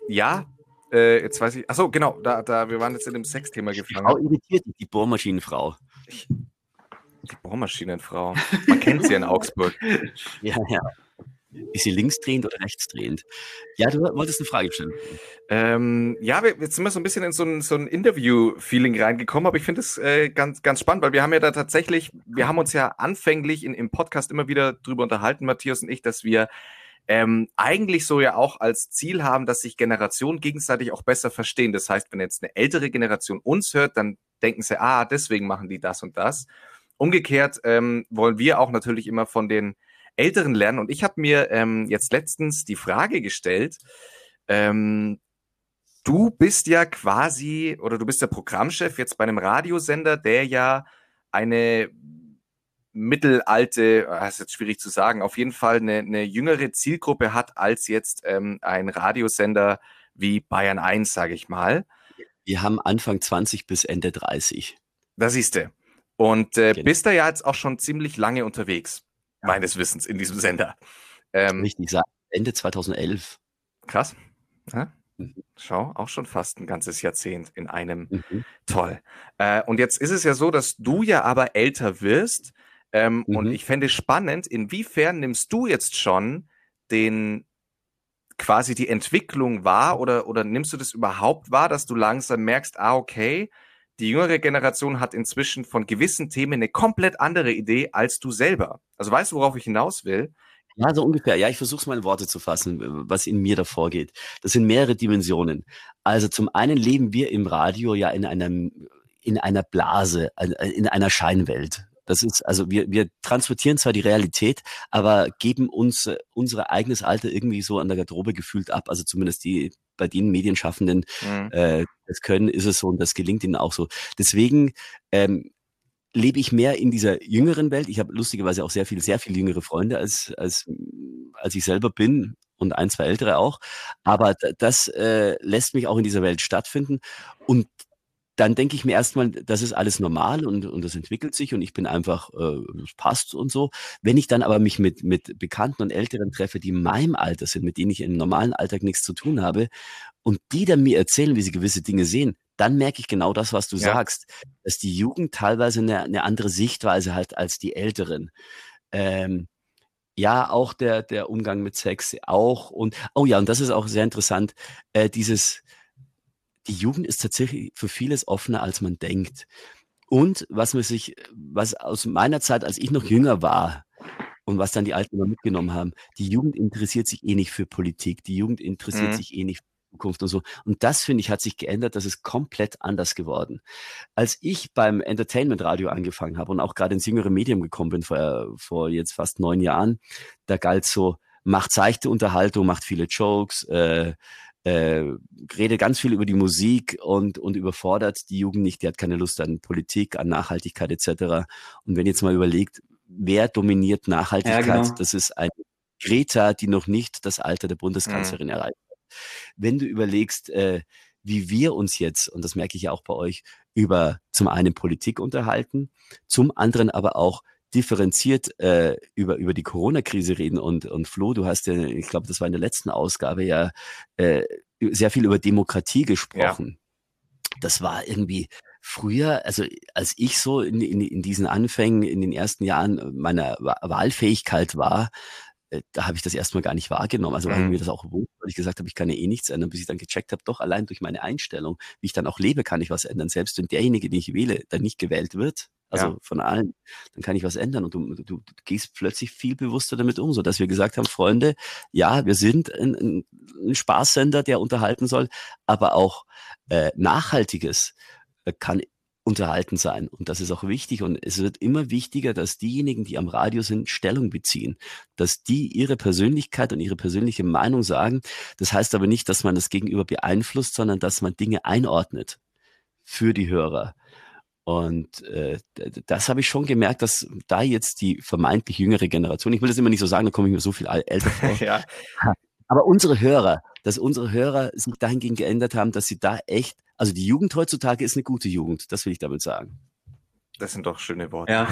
ja, äh, jetzt weiß ich. Achso, genau, da, da, wir waren jetzt in dem Sexthema Die Frau gefangen. irritiert dich, die Bohrmaschinenfrau. Die Bohrmaschinenfrau. Man kennt sie in Augsburg. Ja, ja. Ist sie linksdrehend oder rechtsdrehend? Ja, du wolltest eine Frage stellen. Ähm, ja, wir, jetzt sind wir so ein bisschen in so ein, so ein Interview-Feeling reingekommen, aber ich finde es äh, ganz, ganz spannend, weil wir haben ja da tatsächlich, wir haben uns ja anfänglich in, im Podcast immer wieder drüber unterhalten, Matthias und ich, dass wir ähm, eigentlich so ja auch als Ziel haben, dass sich Generationen gegenseitig auch besser verstehen. Das heißt, wenn jetzt eine ältere Generation uns hört, dann denken sie, ah, deswegen machen die das und das. Umgekehrt ähm, wollen wir auch natürlich immer von den Älteren lernen. Und ich habe mir ähm, jetzt letztens die Frage gestellt, ähm, du bist ja quasi, oder du bist der Programmchef jetzt bei einem Radiosender, der ja eine mittelalte, ah, ist jetzt schwierig zu sagen, auf jeden Fall eine, eine jüngere Zielgruppe hat als jetzt ähm, ein Radiosender wie Bayern 1, sage ich mal. Wir haben Anfang 20 bis Ende 30. Da siehst du. Und äh, Genau. bist da ja jetzt auch schon ziemlich lange unterwegs, meines Wissens, in diesem Sender. Ähm, Richtig. Ende 2011. krass. Ja? Mhm. Schau, auch schon fast ein ganzes Jahrzehnt in einem Mhm. Toll. Äh, und jetzt ist es ja so, dass du ja aber älter wirst. Ähm, Mhm. Und ich fände spannend, inwiefern nimmst du jetzt schon den quasi die Entwicklung wahr oder, oder nimmst du das überhaupt wahr, dass du langsam merkst, ah, okay, die jüngere Generation hat inzwischen von gewissen Themen eine komplett andere Idee als du selber. Also weißt du, worauf ich hinaus will? Ja, so ungefähr. Ja, ich versuche es mal in Worte zu fassen, was in mir da vorgeht. Das sind mehrere Dimensionen. Also zum einen leben wir im Radio ja in einem, in einer Blase, in einer Scheinwelt. Das ist, also wir, wir transportieren zwar die Realität, aber geben uns äh, unser eigenes Alter irgendwie so an der Garderobe gefühlt ab. Also zumindest die, bei den Medienschaffenden, Mhm. äh, das können, ist es so und das gelingt ihnen auch so. Deswegen ähm, lebe ich mehr in dieser jüngeren Welt. Ich habe lustigerweise auch sehr viel, sehr viel jüngere Freunde als, als, als ich selber bin und ein, zwei ältere auch. Aber das äh, lässt mich auch in dieser Welt stattfinden. Und dann denke ich mir erstmal, das ist alles normal und, und das entwickelt sich und ich bin einfach, äh, das passt und so. Wenn ich dann aber mich mit, mit Bekannten und Älteren treffe, die in meinem Alter sind, mit denen ich im normalen Alltag nichts zu tun habe, und die dann mir erzählen, wie sie gewisse Dinge sehen, dann merke ich genau das, was du Ja. sagst, dass die Jugend teilweise eine, eine andere Sichtweise hat als die Älteren. Ähm, ja, auch der, der Umgang mit Sex, auch und, oh ja, und das ist auch sehr interessant, äh, dieses, die Jugend ist tatsächlich für vieles offener, als man denkt. Und was man sich, was aus meiner Zeit, als ich noch jünger war, und was dann die Alten immer mitgenommen haben, die Jugend interessiert sich eh nicht für Politik, die Jugend interessiert Mhm. sich eh nicht für Zukunft und so. Und das, finde ich, hat sich geändert. Das ist komplett anders geworden. Als ich beim Entertainment Radio angefangen habe und auch gerade ins jüngere Medium gekommen bin, vor, vor jetzt fast neun Jahren, da galt so, macht seichte Unterhaltung, macht viele Jokes, äh, äh, rede ganz viel über die Musik und, und überfordert die Jugend nicht. Die hat keine Lust an Politik, an Nachhaltigkeit etc. Und wenn ihr jetzt mal überlegt, wer dominiert Nachhaltigkeit, ja, genau. das ist eine Greta, die noch nicht das Alter der Bundeskanzlerin mhm. erreicht hat. Wenn du überlegst, äh, wie wir uns jetzt, und das merke ich ja auch bei euch, über zum einen Politik unterhalten, zum anderen aber auch differenziert äh, über, über die Corona-Krise reden. Und, und Flo, du hast ja, ich glaube, das war in der letzten Ausgabe ja äh, sehr viel über Demokratie gesprochen. Ja. Das war irgendwie früher, also als ich so in, in, in diesen Anfängen, in den ersten Jahren meiner Wahlfähigkeit war, äh, da habe ich das erstmal gar nicht wahrgenommen. Also weil mhm. mir das auch bewusst, weil ich gesagt habe, ich kann ja eh nichts ändern, bis ich dann gecheckt habe, doch allein durch meine Einstellung, wie ich dann auch lebe, kann ich was ändern. Selbst wenn derjenige, den ich wähle, dann nicht gewählt wird, also ja. von allen, dann kann ich was ändern und du, du, du, gehst plötzlich viel bewusster damit um, so dass wir gesagt haben, Freunde, ja, wir sind ein, ein, ein Spaßsender, der unterhalten soll, aber auch äh, Nachhaltiges äh, kann unterhalten sein. Und das ist auch wichtig. Und es wird immer wichtiger, dass diejenigen, die am Radio sind, Stellung beziehen, dass die ihre Persönlichkeit und ihre persönliche Meinung sagen. Das heißt aber nicht, dass man das Gegenüber beeinflusst, sondern dass man Dinge einordnet für die Hörer. Und äh, das habe ich schon gemerkt, dass da jetzt die vermeintlich jüngere Generation, ich will das immer nicht so sagen, da komme ich mir so viel älter vor. ja. Aber unsere Hörer, dass unsere Hörer sich dahingehend geändert haben, dass sie da echt also die Jugend heutzutage ist eine gute Jugend, das will ich damit sagen. Das sind doch schöne Worte. Ja.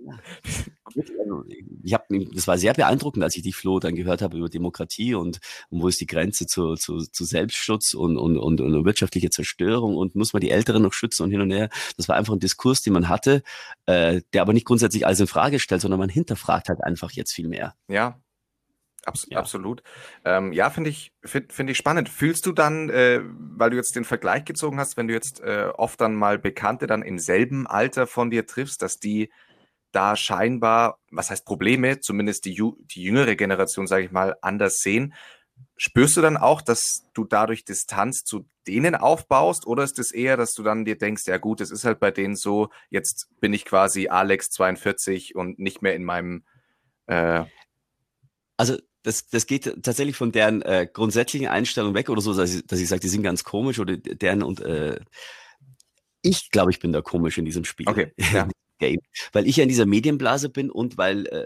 Also, ich hab, das war sehr beeindruckend, als ich dich, Flo, dann gehört habe über Demokratie und, und wo ist die Grenze zu, zu, zu Selbstschutz und, und, und, und wirtschaftliche Zerstörung und muss man die Älteren noch schützen und hin und her. Das war einfach ein Diskurs, den man hatte, äh, der aber nicht grundsätzlich alles in Frage stellt, sondern man hinterfragt halt einfach jetzt viel mehr. Ja, Abs ja. Absolut. Ähm, ja, finde ich, find, find ich spannend. Fühlst du dann, äh, weil du jetzt den Vergleich gezogen hast, wenn du jetzt äh, oft dann mal Bekannte dann im selben Alter von dir triffst, dass die da scheinbar, was heißt Probleme, zumindest die, die jüngere Generation, sage ich mal, anders sehen. Spürst du dann auch, dass du dadurch Distanz zu denen aufbaust oder ist es eher, dass du dann dir denkst, ja gut, es ist halt bei denen so, jetzt bin ich quasi Alex 42 und nicht mehr in meinem äh, also das, das geht tatsächlich von deren äh, grundsätzlichen Einstellung weg oder so, dass ich, dass ich sage, die sind ganz komisch oder deren und äh, ich glaube, ich bin da komisch in diesem Spiel. Okay. Ja. Game. Weil ich ja in dieser Medienblase bin und weil äh,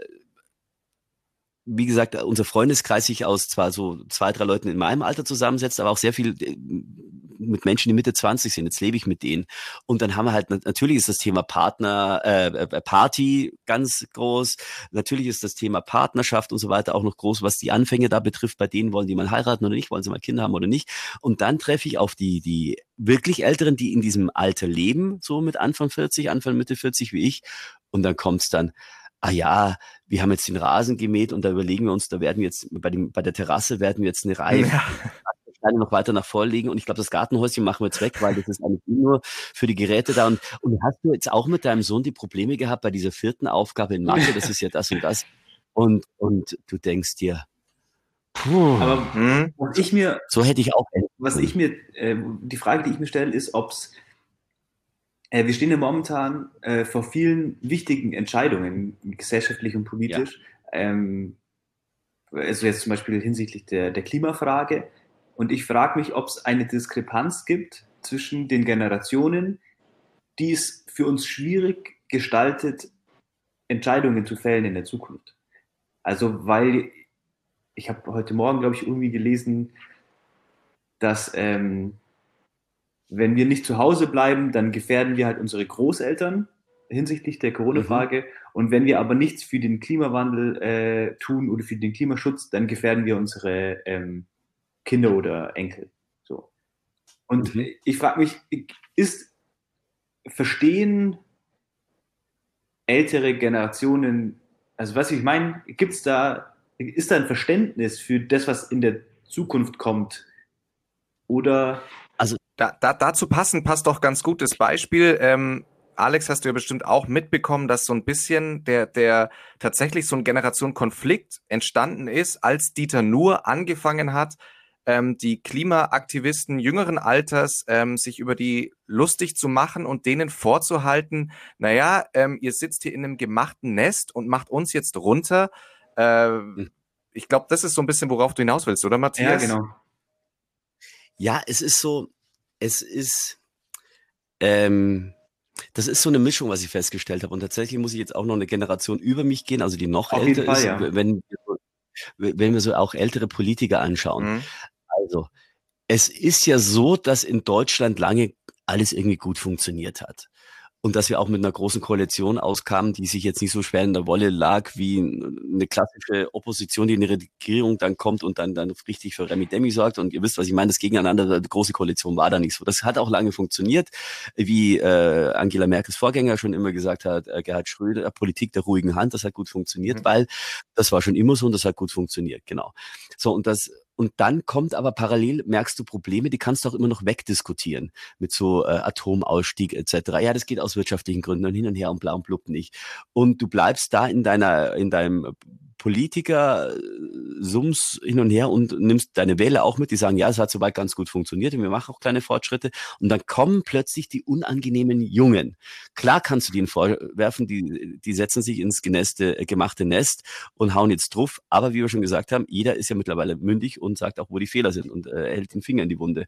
wie gesagt, unser Freundeskreis sich aus zwar so zwei, drei Leuten in meinem Alter zusammensetzt, aber auch sehr viel äh, mit Menschen, die Mitte 20 sind. Jetzt lebe ich mit denen. Und dann haben wir halt, natürlich ist das Thema Partner, äh, äh, Party ganz groß. Natürlich ist das Thema Partnerschaft und so weiter auch noch groß, was die Anfänge da betrifft. Bei denen wollen die mal heiraten oder nicht, wollen sie mal Kinder haben oder nicht. Und dann treffe ich auf die, die wirklich Älteren, die in diesem Alter leben, so mit Anfang 40, Anfang Mitte 40 wie ich. Und dann kommt's dann, ah ja, wir haben jetzt den Rasen gemäht und da überlegen wir uns, da werden wir jetzt bei, dem, bei der Terrasse werden wir jetzt eine Reihe ja. noch weiter nach vorlegen und ich glaube, das Gartenhäuschen machen wir jetzt weg, weil das ist eigentlich nur für die Geräte da und, und hast du jetzt auch mit deinem Sohn die Probleme gehabt bei dieser vierten Aufgabe in Mathe, das ist ja das und das und, und du denkst dir, Puh. Aber hm. was ich mir, so hätte ich auch. Was ich mir, äh, die Frage, die ich mir stelle, ist, ob es äh, wir stehen ja momentan äh, vor vielen wichtigen Entscheidungen, gesellschaftlich und politisch. Ja. Ähm, also jetzt zum Beispiel hinsichtlich der, der Klimafrage. Und ich frage mich, ob es eine Diskrepanz gibt zwischen den Generationen, die es für uns schwierig gestaltet, Entscheidungen zu fällen in der Zukunft. Also weil ich habe heute Morgen, glaube ich, irgendwie gelesen, dass ähm, wenn wir nicht zu Hause bleiben, dann gefährden wir halt unsere Großeltern hinsichtlich der Corona-Frage. Mhm. Und wenn wir aber nichts für den Klimawandel äh, tun oder für den Klimaschutz, dann gefährden wir unsere ähm, Kinder oder Enkel. So. Und mhm. ich frage mich, ist Verstehen ältere Generationen, also was ich meine, gibt es da, ist da ein Verständnis für das, was in der Zukunft kommt? Oder da, da, dazu passen passt doch ganz gut das Beispiel. Ähm, Alex, hast du ja bestimmt auch mitbekommen, dass so ein bisschen der, der tatsächlich so ein Generation Konflikt entstanden ist, als Dieter Nur angefangen hat, ähm, die Klimaaktivisten jüngeren Alters ähm, sich über die lustig zu machen und denen vorzuhalten, naja, ähm, ihr sitzt hier in einem gemachten Nest und macht uns jetzt runter. Äh, hm. ich glaube, das ist so ein bisschen, worauf du hinaus willst, oder Matthias? Ja, genau. Ja, es ist so, es ist, ähm, das ist so eine Mischung, was ich festgestellt habe. Und tatsächlich muss ich jetzt auch noch eine Generation über mich gehen, also die noch Auf älter Fall, ist, ja. wenn, wenn wir so auch ältere Politiker anschauen. Mhm. Also, es ist ja so, dass in Deutschland lange alles irgendwie gut funktioniert hat und dass wir auch mit einer großen Koalition auskamen, die sich jetzt nicht so schwer in der Wolle lag wie eine klassische Opposition, die in die Regierung dann kommt und dann, dann richtig für Remi Demi sorgt. Und ihr wisst, was ich meine, das Gegeneinander, die große Koalition war da nicht so. Das hat auch lange funktioniert, wie äh, Angela Merkels Vorgänger schon immer gesagt hat, äh, Gerhard Schröder, Politik der ruhigen Hand, das hat gut funktioniert, mhm. weil das war schon immer so und das hat gut funktioniert, genau. So, und das und dann kommt aber parallel, merkst du Probleme, die kannst du auch immer noch wegdiskutieren mit so äh, Atomausstieg etc. Ja, das geht aus wirtschaftlichen Gründen und hin und her und bla und blub nicht. Und du bleibst da in deiner, in deinem Politiker sums hin und her und nimmst deine Wähler auch mit, die sagen, ja, es hat soweit ganz gut funktioniert und wir machen auch kleine Fortschritte. Und dann kommen plötzlich die unangenehmen Jungen. Klar kannst du denen vorwerfen, die, die setzen sich ins geneste, äh, gemachte Nest und hauen jetzt drauf. Aber wie wir schon gesagt haben, jeder ist ja mittlerweile mündig und sagt auch, wo die Fehler sind und äh, hält den Finger in die Wunde.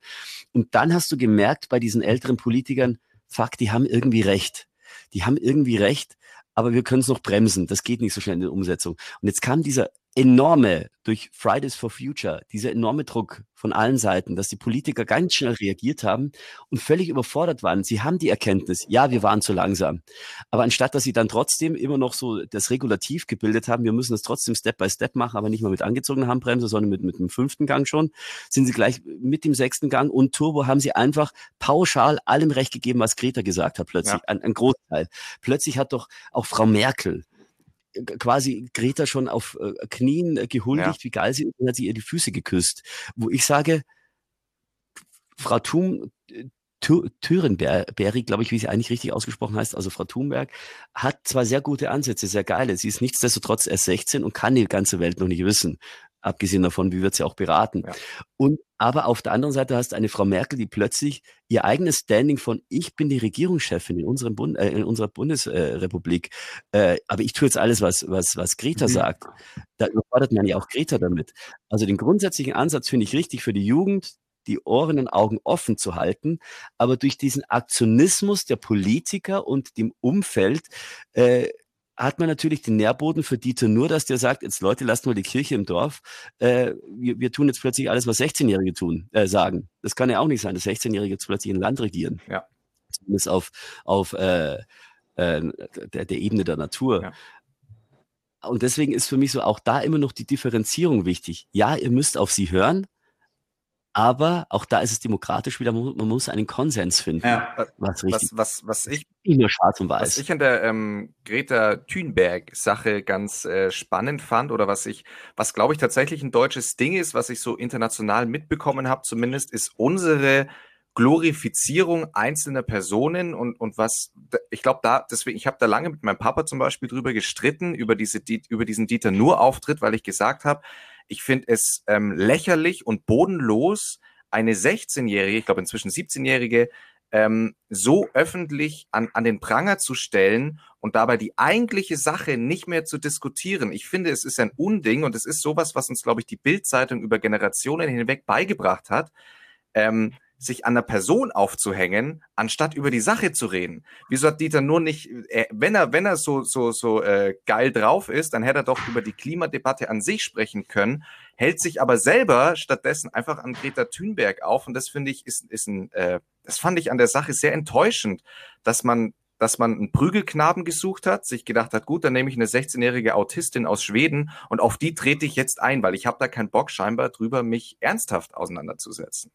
Und dann hast du gemerkt bei diesen älteren Politikern, fuck, die haben irgendwie recht. Die haben irgendwie recht, aber wir können es noch bremsen. Das geht nicht so schnell in der Umsetzung. Und jetzt kam dieser enorme, durch Fridays for Future, dieser enorme Druck von allen Seiten, dass die Politiker ganz schnell reagiert haben und völlig überfordert waren. Sie haben die Erkenntnis, ja, wir waren zu langsam. Aber anstatt, dass sie dann trotzdem immer noch so das Regulativ gebildet haben, wir müssen das trotzdem Step by Step machen, aber nicht mal mit angezogener Handbremse, sondern mit, mit dem fünften Gang schon, sind sie gleich mit dem sechsten Gang und Turbo haben sie einfach pauschal allem Recht gegeben, was Greta gesagt hat plötzlich, ja. ein, ein Großteil. Plötzlich hat doch auch Frau Merkel quasi Greta schon auf äh, Knien äh, gehuldigt, ja. wie geil sie ist, und hat sie ihr die Füße geküsst. Wo ich sage, Frau Thum, äh, Thürenberg, glaube ich, wie sie eigentlich richtig ausgesprochen heißt, also Frau Thunberg, hat zwar sehr gute Ansätze, sehr geile. Sie ist nichtsdestotrotz erst 16 und kann die ganze Welt noch nicht wissen abgesehen davon, wie wird sie auch beraten. Ja. Und aber auf der anderen Seite hast du eine Frau Merkel, die plötzlich ihr eigenes Standing von ich bin die Regierungschefin in unserem Bund, äh, in unserer Bundesrepublik, äh, aber ich tue jetzt alles, was was was Greta mhm. sagt. Da überfordert man ja auch Greta damit. Also den grundsätzlichen Ansatz finde ich richtig für die Jugend, die Ohren und Augen offen zu halten, aber durch diesen Aktionismus der Politiker und dem Umfeld äh, hat man natürlich den Nährboden für Dieter nur, dass der sagt, jetzt Leute, lasst mal die Kirche im Dorf. Äh, wir, wir tun jetzt plötzlich alles, was 16-Jährige tun, äh, sagen. Das kann ja auch nicht sein, dass 16-Jährige jetzt plötzlich ein Land regieren. Ja. Zumindest auf, auf äh, äh, der, der Ebene der Natur. Ja. Und deswegen ist für mich so auch da immer noch die Differenzierung wichtig. Ja, ihr müsst auf sie hören, aber auch da ist es demokratisch wieder, man muss einen Konsens finden. Ja, was, richtig was, was, was ich nur schwarz und weiß. Was ich an der ähm, Greta Thunberg-Sache ganz äh, spannend fand oder was ich, was glaube ich tatsächlich ein deutsches Ding ist, was ich so international mitbekommen habe, zumindest, ist unsere Glorifizierung einzelner Personen und, und was, ich glaube da, deswegen, ich habe da lange mit meinem Papa zum Beispiel drüber gestritten, über, diese, über diesen Dieter Nur-Auftritt, weil ich gesagt habe, ich finde es ähm, lächerlich und bodenlos, eine 16-Jährige, ich glaube inzwischen 17-Jährige, ähm, so öffentlich an, an den Pranger zu stellen und dabei die eigentliche Sache nicht mehr zu diskutieren. Ich finde, es ist ein Unding und es ist sowas, was uns, glaube ich, die Bildzeitung über Generationen hinweg beigebracht hat. Ähm, sich an der Person aufzuhängen, anstatt über die Sache zu reden. Wieso hat Dieter nur nicht, äh, wenn er, wenn er so, so, so äh, geil drauf ist, dann hätte er doch über die Klimadebatte an sich sprechen können, hält sich aber selber stattdessen einfach an Greta Thunberg auf. Und das finde ich, ist, ist ein, äh, das fand ich an der Sache sehr enttäuschend, dass man dass man einen Prügelknaben gesucht hat, sich gedacht hat, gut, dann nehme ich eine 16-jährige Autistin aus Schweden und auf die trete ich jetzt ein, weil ich habe da keinen Bock scheinbar drüber, mich ernsthaft auseinanderzusetzen.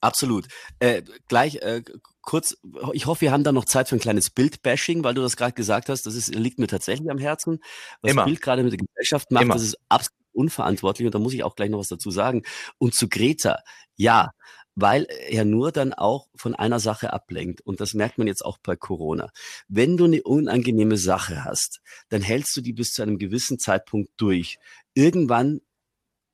Absolut. Äh, gleich äh, kurz, ich hoffe, wir haben da noch Zeit für ein kleines Bildbashing, weil du das gerade gesagt hast. Das ist, liegt mir tatsächlich am Herzen. Was Immer. Bild gerade mit der Gesellschaft macht, Immer. das ist absolut unverantwortlich und da muss ich auch gleich noch was dazu sagen. Und zu Greta, ja, weil er nur dann auch von einer Sache ablenkt. Und das merkt man jetzt auch bei Corona. Wenn du eine unangenehme Sache hast, dann hältst du die bis zu einem gewissen Zeitpunkt durch. Irgendwann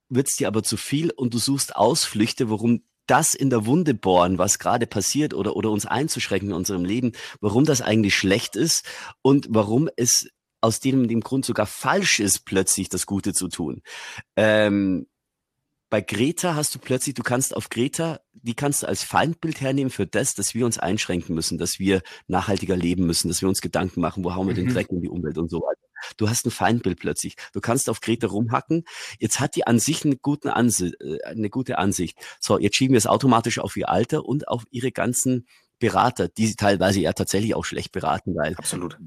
wird es dir aber zu viel und du suchst Ausflüchte, warum das in der Wunde bohren, was gerade passiert oder, oder uns einzuschränken in unserem Leben, warum das eigentlich schlecht ist und warum es aus dem, dem Grund sogar falsch ist, plötzlich das Gute zu tun. Ähm, bei Greta hast du plötzlich, du kannst auf Greta, die kannst du als Feindbild hernehmen für das, dass wir uns einschränken müssen, dass wir nachhaltiger leben müssen, dass wir uns Gedanken machen, wo hauen wir den mhm. Dreck in die Umwelt und so weiter. Du hast ein Feindbild plötzlich. Du kannst auf Greta rumhacken. Jetzt hat die an sich eine gute, Ansicht, äh, eine gute Ansicht. So, jetzt schieben wir es automatisch auf ihr Alter und auf ihre ganzen Berater, die sie teilweise ja tatsächlich auch schlecht beraten, weil Absolut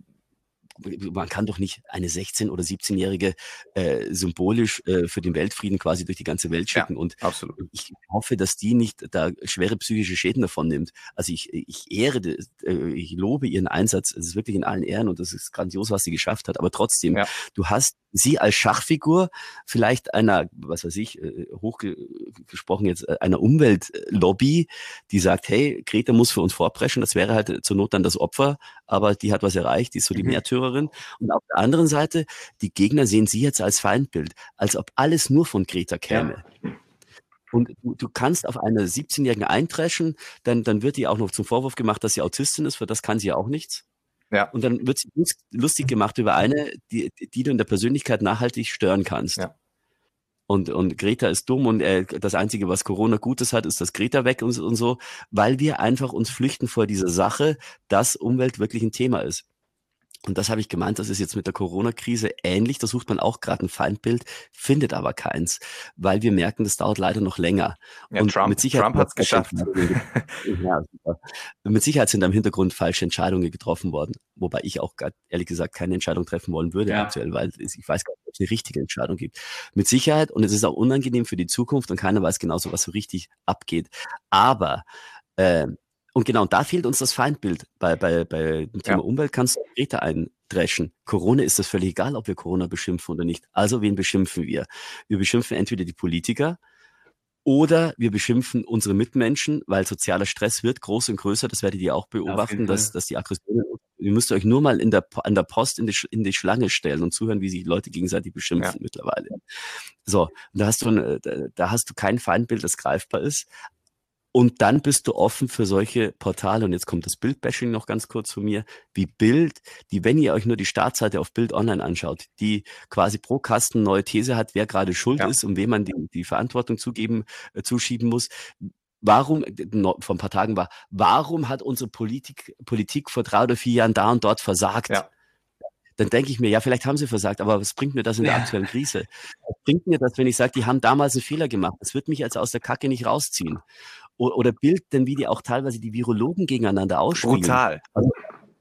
man kann doch nicht eine 16- oder 17-Jährige äh, symbolisch äh, für den Weltfrieden quasi durch die ganze Welt schicken. Ja, und absolut. ich hoffe, dass die nicht da schwere psychische Schäden davon nimmt. Also ich, ich ehre, äh, ich lobe ihren Einsatz. Es ist wirklich in allen Ehren und das ist grandios, was sie geschafft hat. Aber trotzdem, ja. du hast sie als Schachfigur vielleicht einer, was weiß ich, äh, hochgesprochen jetzt, äh, einer Umweltlobby, die sagt, hey, Greta muss für uns vorpreschen, das wäre halt zur Not dann das Opfer, aber die hat was erreicht, die ist so die mhm. Märtyrerin. Und auf der anderen Seite, die Gegner sehen sie jetzt als Feindbild, als ob alles nur von Greta käme. Ja. Und du, du, kannst auf eine 17-Jährigen eintreschen, dann, dann wird die auch noch zum Vorwurf gemacht, dass sie Autistin ist, für das kann sie ja auch nichts. Ja. Und dann wird sie lustig gemacht über eine, die, die du in der Persönlichkeit nachhaltig stören kannst. Ja. Und, und Greta ist dumm und äh, das Einzige, was Corona Gutes hat, ist, dass Greta weg und, und so, weil wir einfach uns flüchten vor dieser Sache, dass Umwelt wirklich ein Thema ist. Und das habe ich gemeint, das ist jetzt mit der Corona-Krise ähnlich. Da sucht man auch gerade ein Feindbild, findet aber keins, weil wir merken, das dauert leider noch länger. Ja, und Trump, mit Sicherheit Trump hat es geschafft. ja, mit Sicherheit sind da im Hintergrund falsche Entscheidungen getroffen worden, wobei ich auch grad, ehrlich gesagt keine Entscheidung treffen wollen würde ja. aktuell, weil ich weiß gar nicht, ob es eine richtige Entscheidung gibt. Mit Sicherheit und es ist auch unangenehm für die Zukunft und keiner weiß genauso, was so richtig abgeht. Aber äh, und genau, da fehlt uns das Feindbild. Bei, bei, bei dem Thema ja. Umwelt kannst du Greta eindreschen. Corona ist das völlig egal, ob wir Corona beschimpfen oder nicht. Also wen beschimpfen wir? Wir beschimpfen entweder die Politiker oder wir beschimpfen unsere Mitmenschen, weil sozialer Stress wird groß und größer. Das werdet ihr auch beobachten, dass, dass die Aggressionen, ihr müsst euch nur mal in der, an der Post in die, in die Schlange stellen und zuhören, wie sich Leute gegenseitig beschimpfen ja. mittlerweile. So, da hast du, ein, da hast du kein Feindbild, das greifbar ist. Und dann bist du offen für solche Portale. Und jetzt kommt das Bildbashing noch ganz kurz von mir. Wie Bild, die, wenn ihr euch nur die Startseite auf Bild Online anschaut, die quasi pro Kasten neue These hat, wer gerade schuld ja. ist und wem man die, die Verantwortung zugeben, äh, zuschieben muss. Warum, vor ein paar Tagen war, warum hat unsere Politik, Politik vor drei oder vier Jahren da und dort versagt? Ja dann denke ich mir, ja, vielleicht haben sie versagt, aber was bringt mir das in der aktuellen Krise? Was bringt mir das, wenn ich sage, die haben damals einen Fehler gemacht? Das wird mich jetzt aus der Kacke nicht rausziehen oder Bild, denn wie die auch teilweise die Virologen gegeneinander ausspielen. Brutal. Also,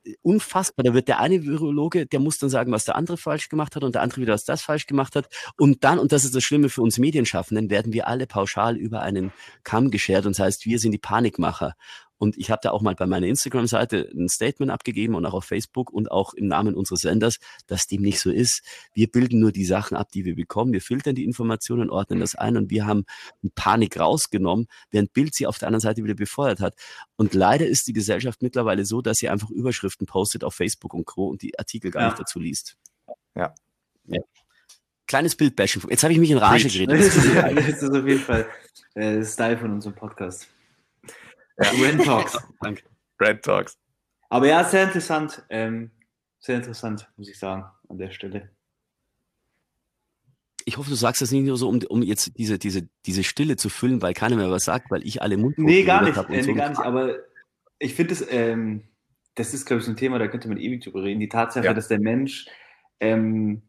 äh, unfassbar. Da wird der eine Virologe, der muss dann sagen, was der andere falsch gemacht hat und der andere wieder, was das falsch gemacht hat. Und dann, und das ist das Schlimme für uns Medienschaffenden, werden wir alle pauschal über einen Kamm geschert und das heißt, wir sind die Panikmacher. Und ich habe da auch mal bei meiner Instagram-Seite ein Statement abgegeben und auch auf Facebook und auch im Namen unseres Senders, dass dem nicht so ist. Wir bilden nur die Sachen ab, die wir bekommen. Wir filtern die Informationen, ordnen das ein und wir haben Panik rausgenommen, während Bild sie auf der anderen Seite wieder befeuert hat. Und leider ist die Gesellschaft mittlerweile so, dass sie einfach Überschriften postet auf Facebook und Co. und die Artikel gar ja. nicht dazu liest. Ja. ja. Kleines Bildbashing. Jetzt habe ich mich in Rage geredet. Das ist, das ist auf jeden Fall äh, Style von unserem Podcast. Red Talks. Danke. Red Talks. Aber ja, sehr interessant. Ähm, sehr interessant, muss ich sagen, an der Stelle. Ich hoffe, du sagst das nicht nur so, um, um jetzt diese, diese, diese Stille zu füllen, weil keiner mehr was sagt, weil ich alle Mund Nee, gar nicht. Nee, so. gar nicht. Aber ich finde es, ähm, das ist, glaube ich, so ein Thema, da könnte man ewig drüber reden. Die Tatsache, ja. dass der Mensch ähm,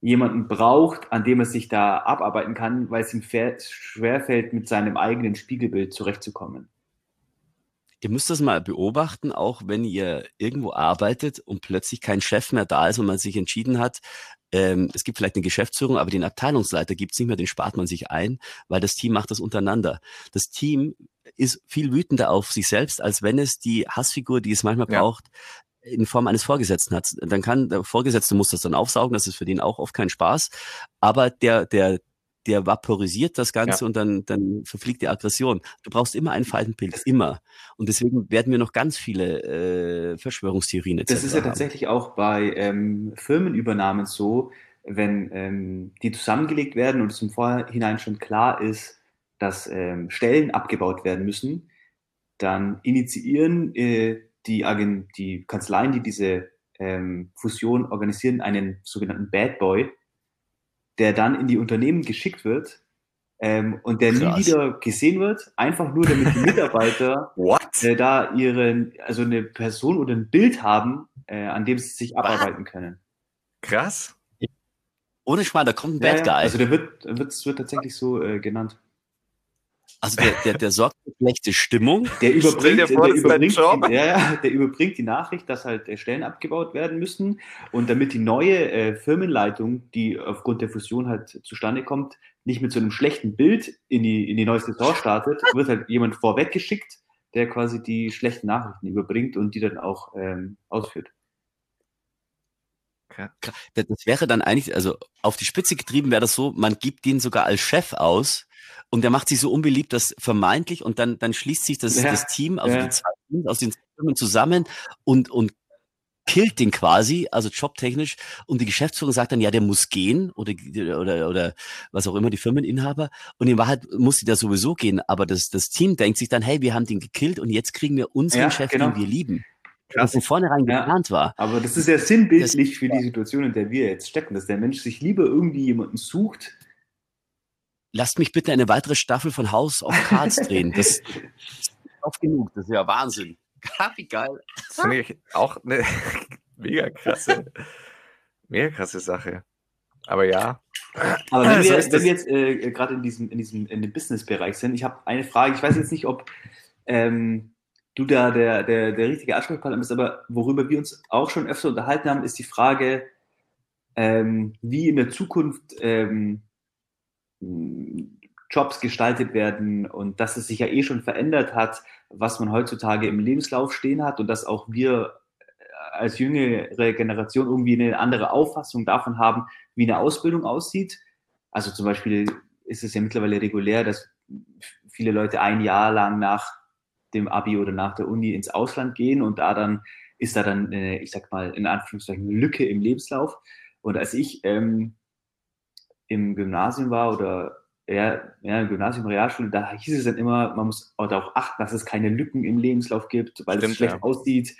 jemanden braucht, an dem er sich da abarbeiten kann, weil es ihm schwerfällt, mit seinem eigenen Spiegelbild zurechtzukommen ihr müsst das mal beobachten, auch wenn ihr irgendwo arbeitet und plötzlich kein Chef mehr da ist und man sich entschieden hat, ähm, es gibt vielleicht eine Geschäftsführung, aber den Abteilungsleiter gibt es nicht mehr, den spart man sich ein, weil das Team macht das untereinander. Das Team ist viel wütender auf sich selbst, als wenn es die Hassfigur, die es manchmal ja. braucht, in Form eines Vorgesetzten hat. Dann kann der Vorgesetzte muss das dann aufsaugen, das ist für den auch oft kein Spaß. Aber der, der, der vaporisiert das Ganze ja. und dann, dann verfliegt die Aggression. Du brauchst immer ein Faltenpilz, immer. Und deswegen werden wir noch ganz viele äh, Verschwörungstheorien etc. Das ist ja haben. tatsächlich auch bei ähm, Firmenübernahmen so, wenn ähm, die zusammengelegt werden und es im Vorhinein schon klar ist, dass ähm, Stellen abgebaut werden müssen, dann initiieren äh, die, Agent, die Kanzleien, die diese ähm, Fusion organisieren, einen sogenannten Bad Boy, der dann in die Unternehmen geschickt wird ähm, und der Krass. nie wieder gesehen wird, einfach nur damit die Mitarbeiter äh, da ihren, also eine Person oder ein Bild haben, äh, an dem sie sich abarbeiten können. Krass. Ohne Schmarrn, da kommt ein Bad Guy. also der wird, wird, wird tatsächlich so äh, genannt. Also der, der, der sorgt für schlechte Stimmung. Der überbringt, vor, der, überbringt die, ja, der überbringt die Nachricht, dass halt äh, Stellen abgebaut werden müssen. Und damit die neue äh, Firmenleitung, die aufgrund der Fusion halt zustande kommt, nicht mit so einem schlechten Bild in die, in die neue Saison startet, wird halt jemand vorweggeschickt, der quasi die schlechten Nachrichten überbringt und die dann auch ähm, ausführt. Das wäre dann eigentlich, also auf die Spitze getrieben wäre das so, man gibt den sogar als Chef aus und der macht sich so unbeliebt, dass vermeintlich und dann, dann schließt sich das, ja, das Team, also ja. die zwei Teams aus den Firmen zusammen und, und killt den quasi, also jobtechnisch, und die Geschäftsführung sagt dann, ja, der muss gehen oder, oder, oder was auch immer, die Firmeninhaber. Und in Wahrheit muss die da sowieso gehen, aber das, das Team denkt sich dann, hey, wir haben den gekillt und jetzt kriegen wir unseren ja, Chef, genau. den wir lieben. Krass. von vornherein ja, geplant war. Aber das ist ja sinnbildlich das, für die Situation, in der wir jetzt stecken, dass der Mensch sich lieber irgendwie jemanden sucht. Lasst mich bitte eine weitere Staffel von House of Cards drehen. Das ist oft genug. Das ist ja Wahnsinn. Wie geil. Das finde ich auch eine mega krasse, mega krasse Sache. Aber ja. Aber wenn wir, wenn wir jetzt äh, gerade in diesem, in diesem in dem Business-Bereich sind, ich habe eine Frage, ich weiß jetzt nicht, ob ähm, du da der, der, der richtige Ansprechpartner bist, aber worüber wir uns auch schon öfter unterhalten haben, ist die Frage, ähm, wie in der Zukunft ähm, Jobs gestaltet werden und dass es sich ja eh schon verändert hat, was man heutzutage im Lebenslauf stehen hat und dass auch wir äh, als jüngere Generation irgendwie eine andere Auffassung davon haben, wie eine Ausbildung aussieht. Also zum Beispiel ist es ja mittlerweile regulär, dass viele Leute ein Jahr lang nach dem Abi oder nach der Uni ins Ausland gehen und da dann ist da dann, eine, ich sag mal, in Anführungszeichen eine Lücke im Lebenslauf. Und als ich ähm, im Gymnasium war oder ja, ja, im Gymnasium, Realschule, da hieß es dann immer, man muss darauf achten, dass es keine Lücken im Lebenslauf gibt, weil Stimmt, es schlecht ja. aussieht.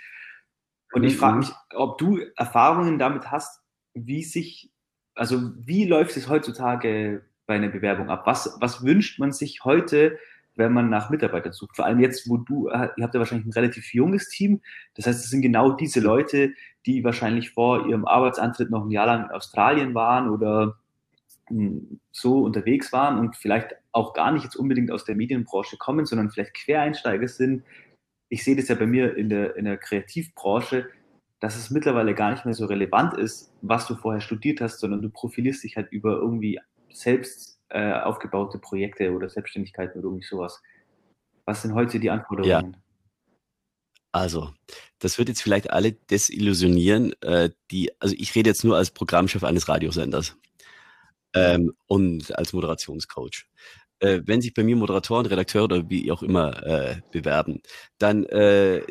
Und ich frage mhm. mich, ob du Erfahrungen damit hast, wie sich, also wie läuft es heutzutage bei einer Bewerbung ab? Was, was wünscht man sich heute, wenn man nach Mitarbeitern sucht. Vor allem jetzt, wo du, äh, ihr habt ja wahrscheinlich ein relativ junges Team. Das heißt, es sind genau diese Leute, die wahrscheinlich vor ihrem Arbeitsantritt noch ein Jahr lang in Australien waren oder hm, so unterwegs waren und vielleicht auch gar nicht jetzt unbedingt aus der Medienbranche kommen, sondern vielleicht Quereinsteiger sind. Ich sehe das ja bei mir in der, in der Kreativbranche, dass es mittlerweile gar nicht mehr so relevant ist, was du vorher studiert hast, sondern du profilierst dich halt über irgendwie selbst äh, aufgebaute Projekte oder Selbstständigkeiten oder irgendwie sowas. Was sind heute die Anforderungen? Ja. Also, das wird jetzt vielleicht alle desillusionieren, äh, die, also ich rede jetzt nur als Programmchef eines Radiosenders ähm, und als Moderationscoach. Äh, wenn sich bei mir Moderatoren, Redakteure oder wie auch immer äh, bewerben, dann äh,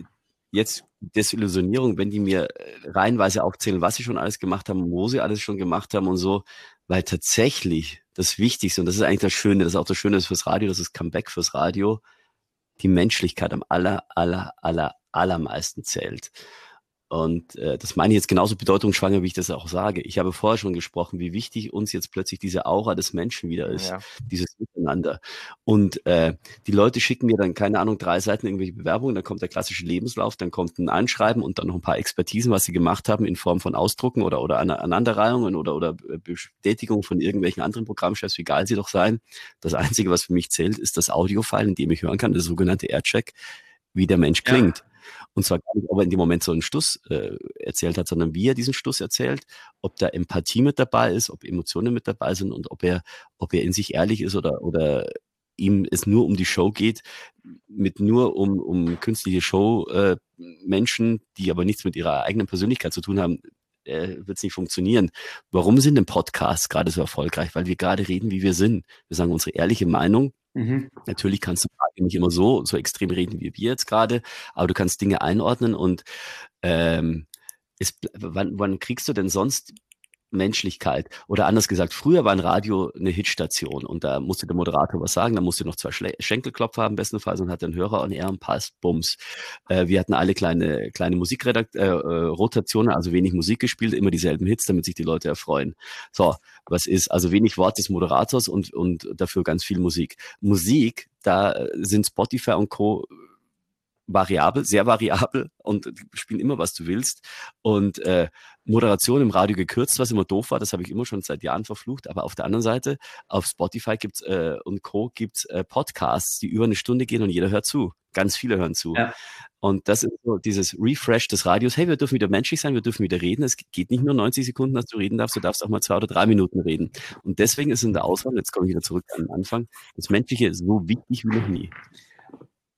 jetzt Desillusionierung, wenn die mir äh, reihenweise aufzählen, was sie schon alles gemacht haben, wo sie alles schon gemacht haben und so, weil tatsächlich das Wichtigste, und das ist eigentlich das Schöne, das ist auch das Schöne fürs Radio, das ist Comeback fürs Radio, die Menschlichkeit am aller, aller, aller, allermeisten zählt. Und äh, das meine ich jetzt genauso bedeutungsschwanger, wie ich das auch sage. Ich habe vorher schon gesprochen, wie wichtig uns jetzt plötzlich diese Aura des Menschen wieder ist, ja. dieses Miteinander. Und äh, die Leute schicken mir dann, keine Ahnung, drei Seiten irgendwelche Bewerbungen, dann kommt der klassische Lebenslauf, dann kommt ein Anschreiben und dann noch ein paar Expertisen, was sie gemacht haben in Form von Ausdrucken oder, oder Aneinanderreihungen oder, oder Bestätigung von irgendwelchen anderen Programmchefs, wie geil sie doch sein. Das Einzige, was für mich zählt, ist das Audiofile, in dem ich hören kann, der sogenannte Aircheck, wie der Mensch klingt. Ja. Und zwar gar nicht, ob er in dem Moment so einen Stuss äh, erzählt hat, sondern wie er diesen Stuss erzählt, ob da Empathie mit dabei ist, ob Emotionen mit dabei sind und ob er, ob er in sich ehrlich ist oder, oder ihm es nur um die Show geht, mit nur um, um künstliche Show äh, die aber nichts mit ihrer eigenen Persönlichkeit zu tun haben, äh, wird es nicht funktionieren. Warum sind denn Podcasts gerade so erfolgreich? Weil wir gerade reden, wie wir sind. Wir sagen unsere ehrliche Meinung. Mhm. Natürlich kannst du nicht immer so, so extrem reden wie wir jetzt gerade, aber du kannst Dinge einordnen und ähm, ist, wann, wann kriegst du denn sonst Menschlichkeit. Oder anders gesagt, früher war ein Radio eine Hitstation und da musste der Moderator was sagen, da musste noch zwei Schle Schenkelklopfer haben, bestenfalls, und hat den Hörer und er und passt, bums. Äh, wir hatten alle kleine, kleine Musikrotationen, äh, äh also wenig Musik gespielt, immer dieselben Hits, damit sich die Leute erfreuen. So, was ist? Also wenig Wort des Moderators und, und dafür ganz viel Musik. Musik, da äh, sind Spotify und Co variabel, sehr variabel und spielen immer, was du willst. Und äh, Moderation im Radio gekürzt, was immer doof war, das habe ich immer schon seit Jahren verflucht. Aber auf der anderen Seite, auf Spotify gibt's äh, und Co. gibt's äh, Podcasts, die über eine Stunde gehen und jeder hört zu. Ganz viele hören zu. Ja. Und das ist so dieses Refresh des Radios. Hey, wir dürfen wieder menschlich sein, wir dürfen wieder reden. Es geht nicht nur 90 Sekunden, dass du reden darfst, du darfst auch mal zwei oder drei Minuten reden. Und deswegen ist in der Auswahl, jetzt komme ich wieder zurück an den Anfang, das Menschliche so wichtig wie noch nie.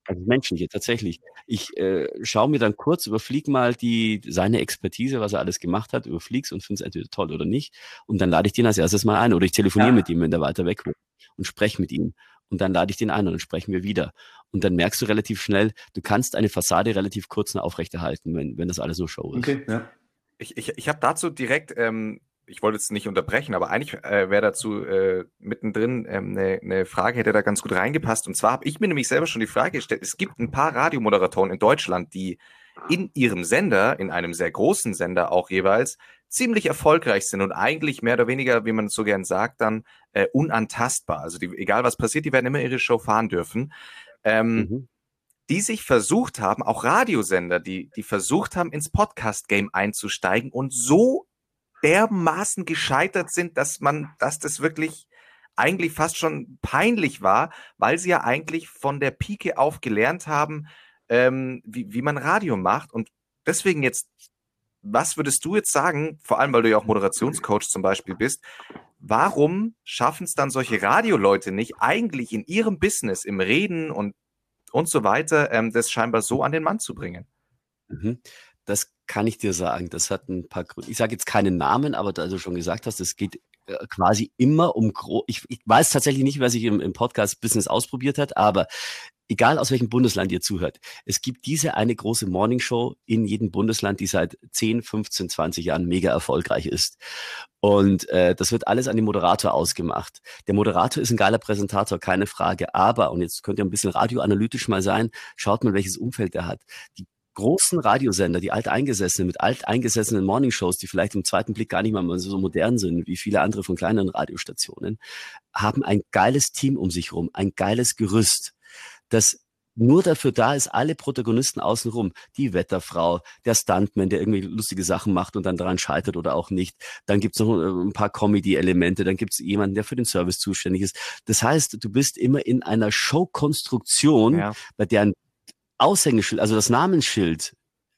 Also menschliche, tatsächlich. Ich äh, schaue mir dann kurz, überflieg mal die, seine Expertise, was er alles gemacht hat, überflieg's und finde es entweder toll oder nicht. Und dann lade ich den als erstes mal ein oder ich telefoniere ja. mit ihm, wenn der weiter weg wohnt und spreche mit ihm. Und dann lade ich den ein und dann sprechen wir wieder. Und dann merkst du relativ schnell, du kannst eine Fassade relativ kurz aufrechterhalten, wenn, wenn das alles nur Show ist. Okay, ja. Ich, ich, ich habe dazu direkt ähm, ich wollte jetzt nicht unterbrechen, aber eigentlich äh, wäre dazu äh, mittendrin eine ähm, ne, ne Frage, hätte da ganz gut reingepasst. Und zwar habe ich mir nämlich selber schon die Frage gestellt, es gibt ein paar Radiomoderatoren in Deutschland, die in ihrem Sender, in einem sehr großen Sender auch jeweils, ziemlich erfolgreich sind und eigentlich mehr oder weniger, wie man so gern sagt, dann äh, unantastbar. Also die, egal was passiert, die werden immer ihre Show fahren dürfen. Ähm, mhm. Die sich versucht haben, auch Radiosender, die, die versucht haben, ins Podcast-Game einzusteigen und so dermaßen gescheitert sind, dass man, dass das wirklich eigentlich fast schon peinlich war, weil sie ja eigentlich von der Pike auf gelernt haben, ähm, wie, wie man Radio macht. Und deswegen jetzt, was würdest du jetzt sagen, vor allem weil du ja auch Moderationscoach zum Beispiel bist, warum schaffen es dann solche Radioleute nicht, eigentlich in ihrem Business, im Reden und, und so weiter, ähm, das scheinbar so an den Mann zu bringen? Mhm. Das kann ich dir sagen. Das hat ein paar Gründe. Ich sage jetzt keinen Namen, aber da du schon gesagt hast, es geht äh, quasi immer um gro ich, ich weiß tatsächlich nicht, wer sich im, im Podcast-Business ausprobiert hat, aber egal aus welchem Bundesland ihr zuhört, es gibt diese eine große Morningshow in jedem Bundesland, die seit 10, 15, 20 Jahren mega erfolgreich ist. Und äh, das wird alles an den Moderator ausgemacht. Der Moderator ist ein geiler Präsentator, keine Frage. Aber, und jetzt könnt ihr ein bisschen radioanalytisch mal sein, schaut mal, welches Umfeld er hat. Die großen Radiosender, die alteingesessenen, mit alteingesessenen Morningshows, die vielleicht im zweiten Blick gar nicht mal so modern sind wie viele andere von kleineren Radiostationen, haben ein geiles Team um sich rum, ein geiles Gerüst, das nur dafür da ist, alle Protagonisten außenrum, die Wetterfrau, der Stuntman, der irgendwie lustige Sachen macht und dann daran scheitert oder auch nicht. Dann gibt's noch äh, ein paar Comedy-Elemente, dann gibt's jemanden, der für den Service zuständig ist. Das heißt, du bist immer in einer Showkonstruktion, ja. bei der ein Aushängeschild, also das Namensschild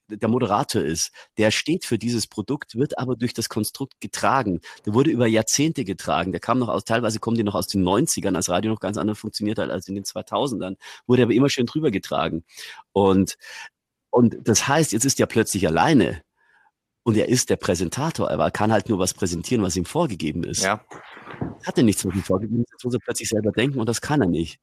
der Moderator ist, der steht für dieses Produkt, wird aber durch das Konstrukt getragen. Der wurde über Jahrzehnte getragen. Der kam noch aus, teilweise kommen die noch aus den 90ern, als Radio noch ganz anders funktioniert hat als in den 2000ern, wurde aber immer schön drüber getragen. Und, und das heißt, jetzt ist er plötzlich alleine. Und er ist der Präsentator, aber er kann halt nur was präsentieren, was ihm vorgegeben ist. Ja. Hat er nichts mit ihm vorgegeben, jetzt muss er plötzlich selber denken und das kann er nicht.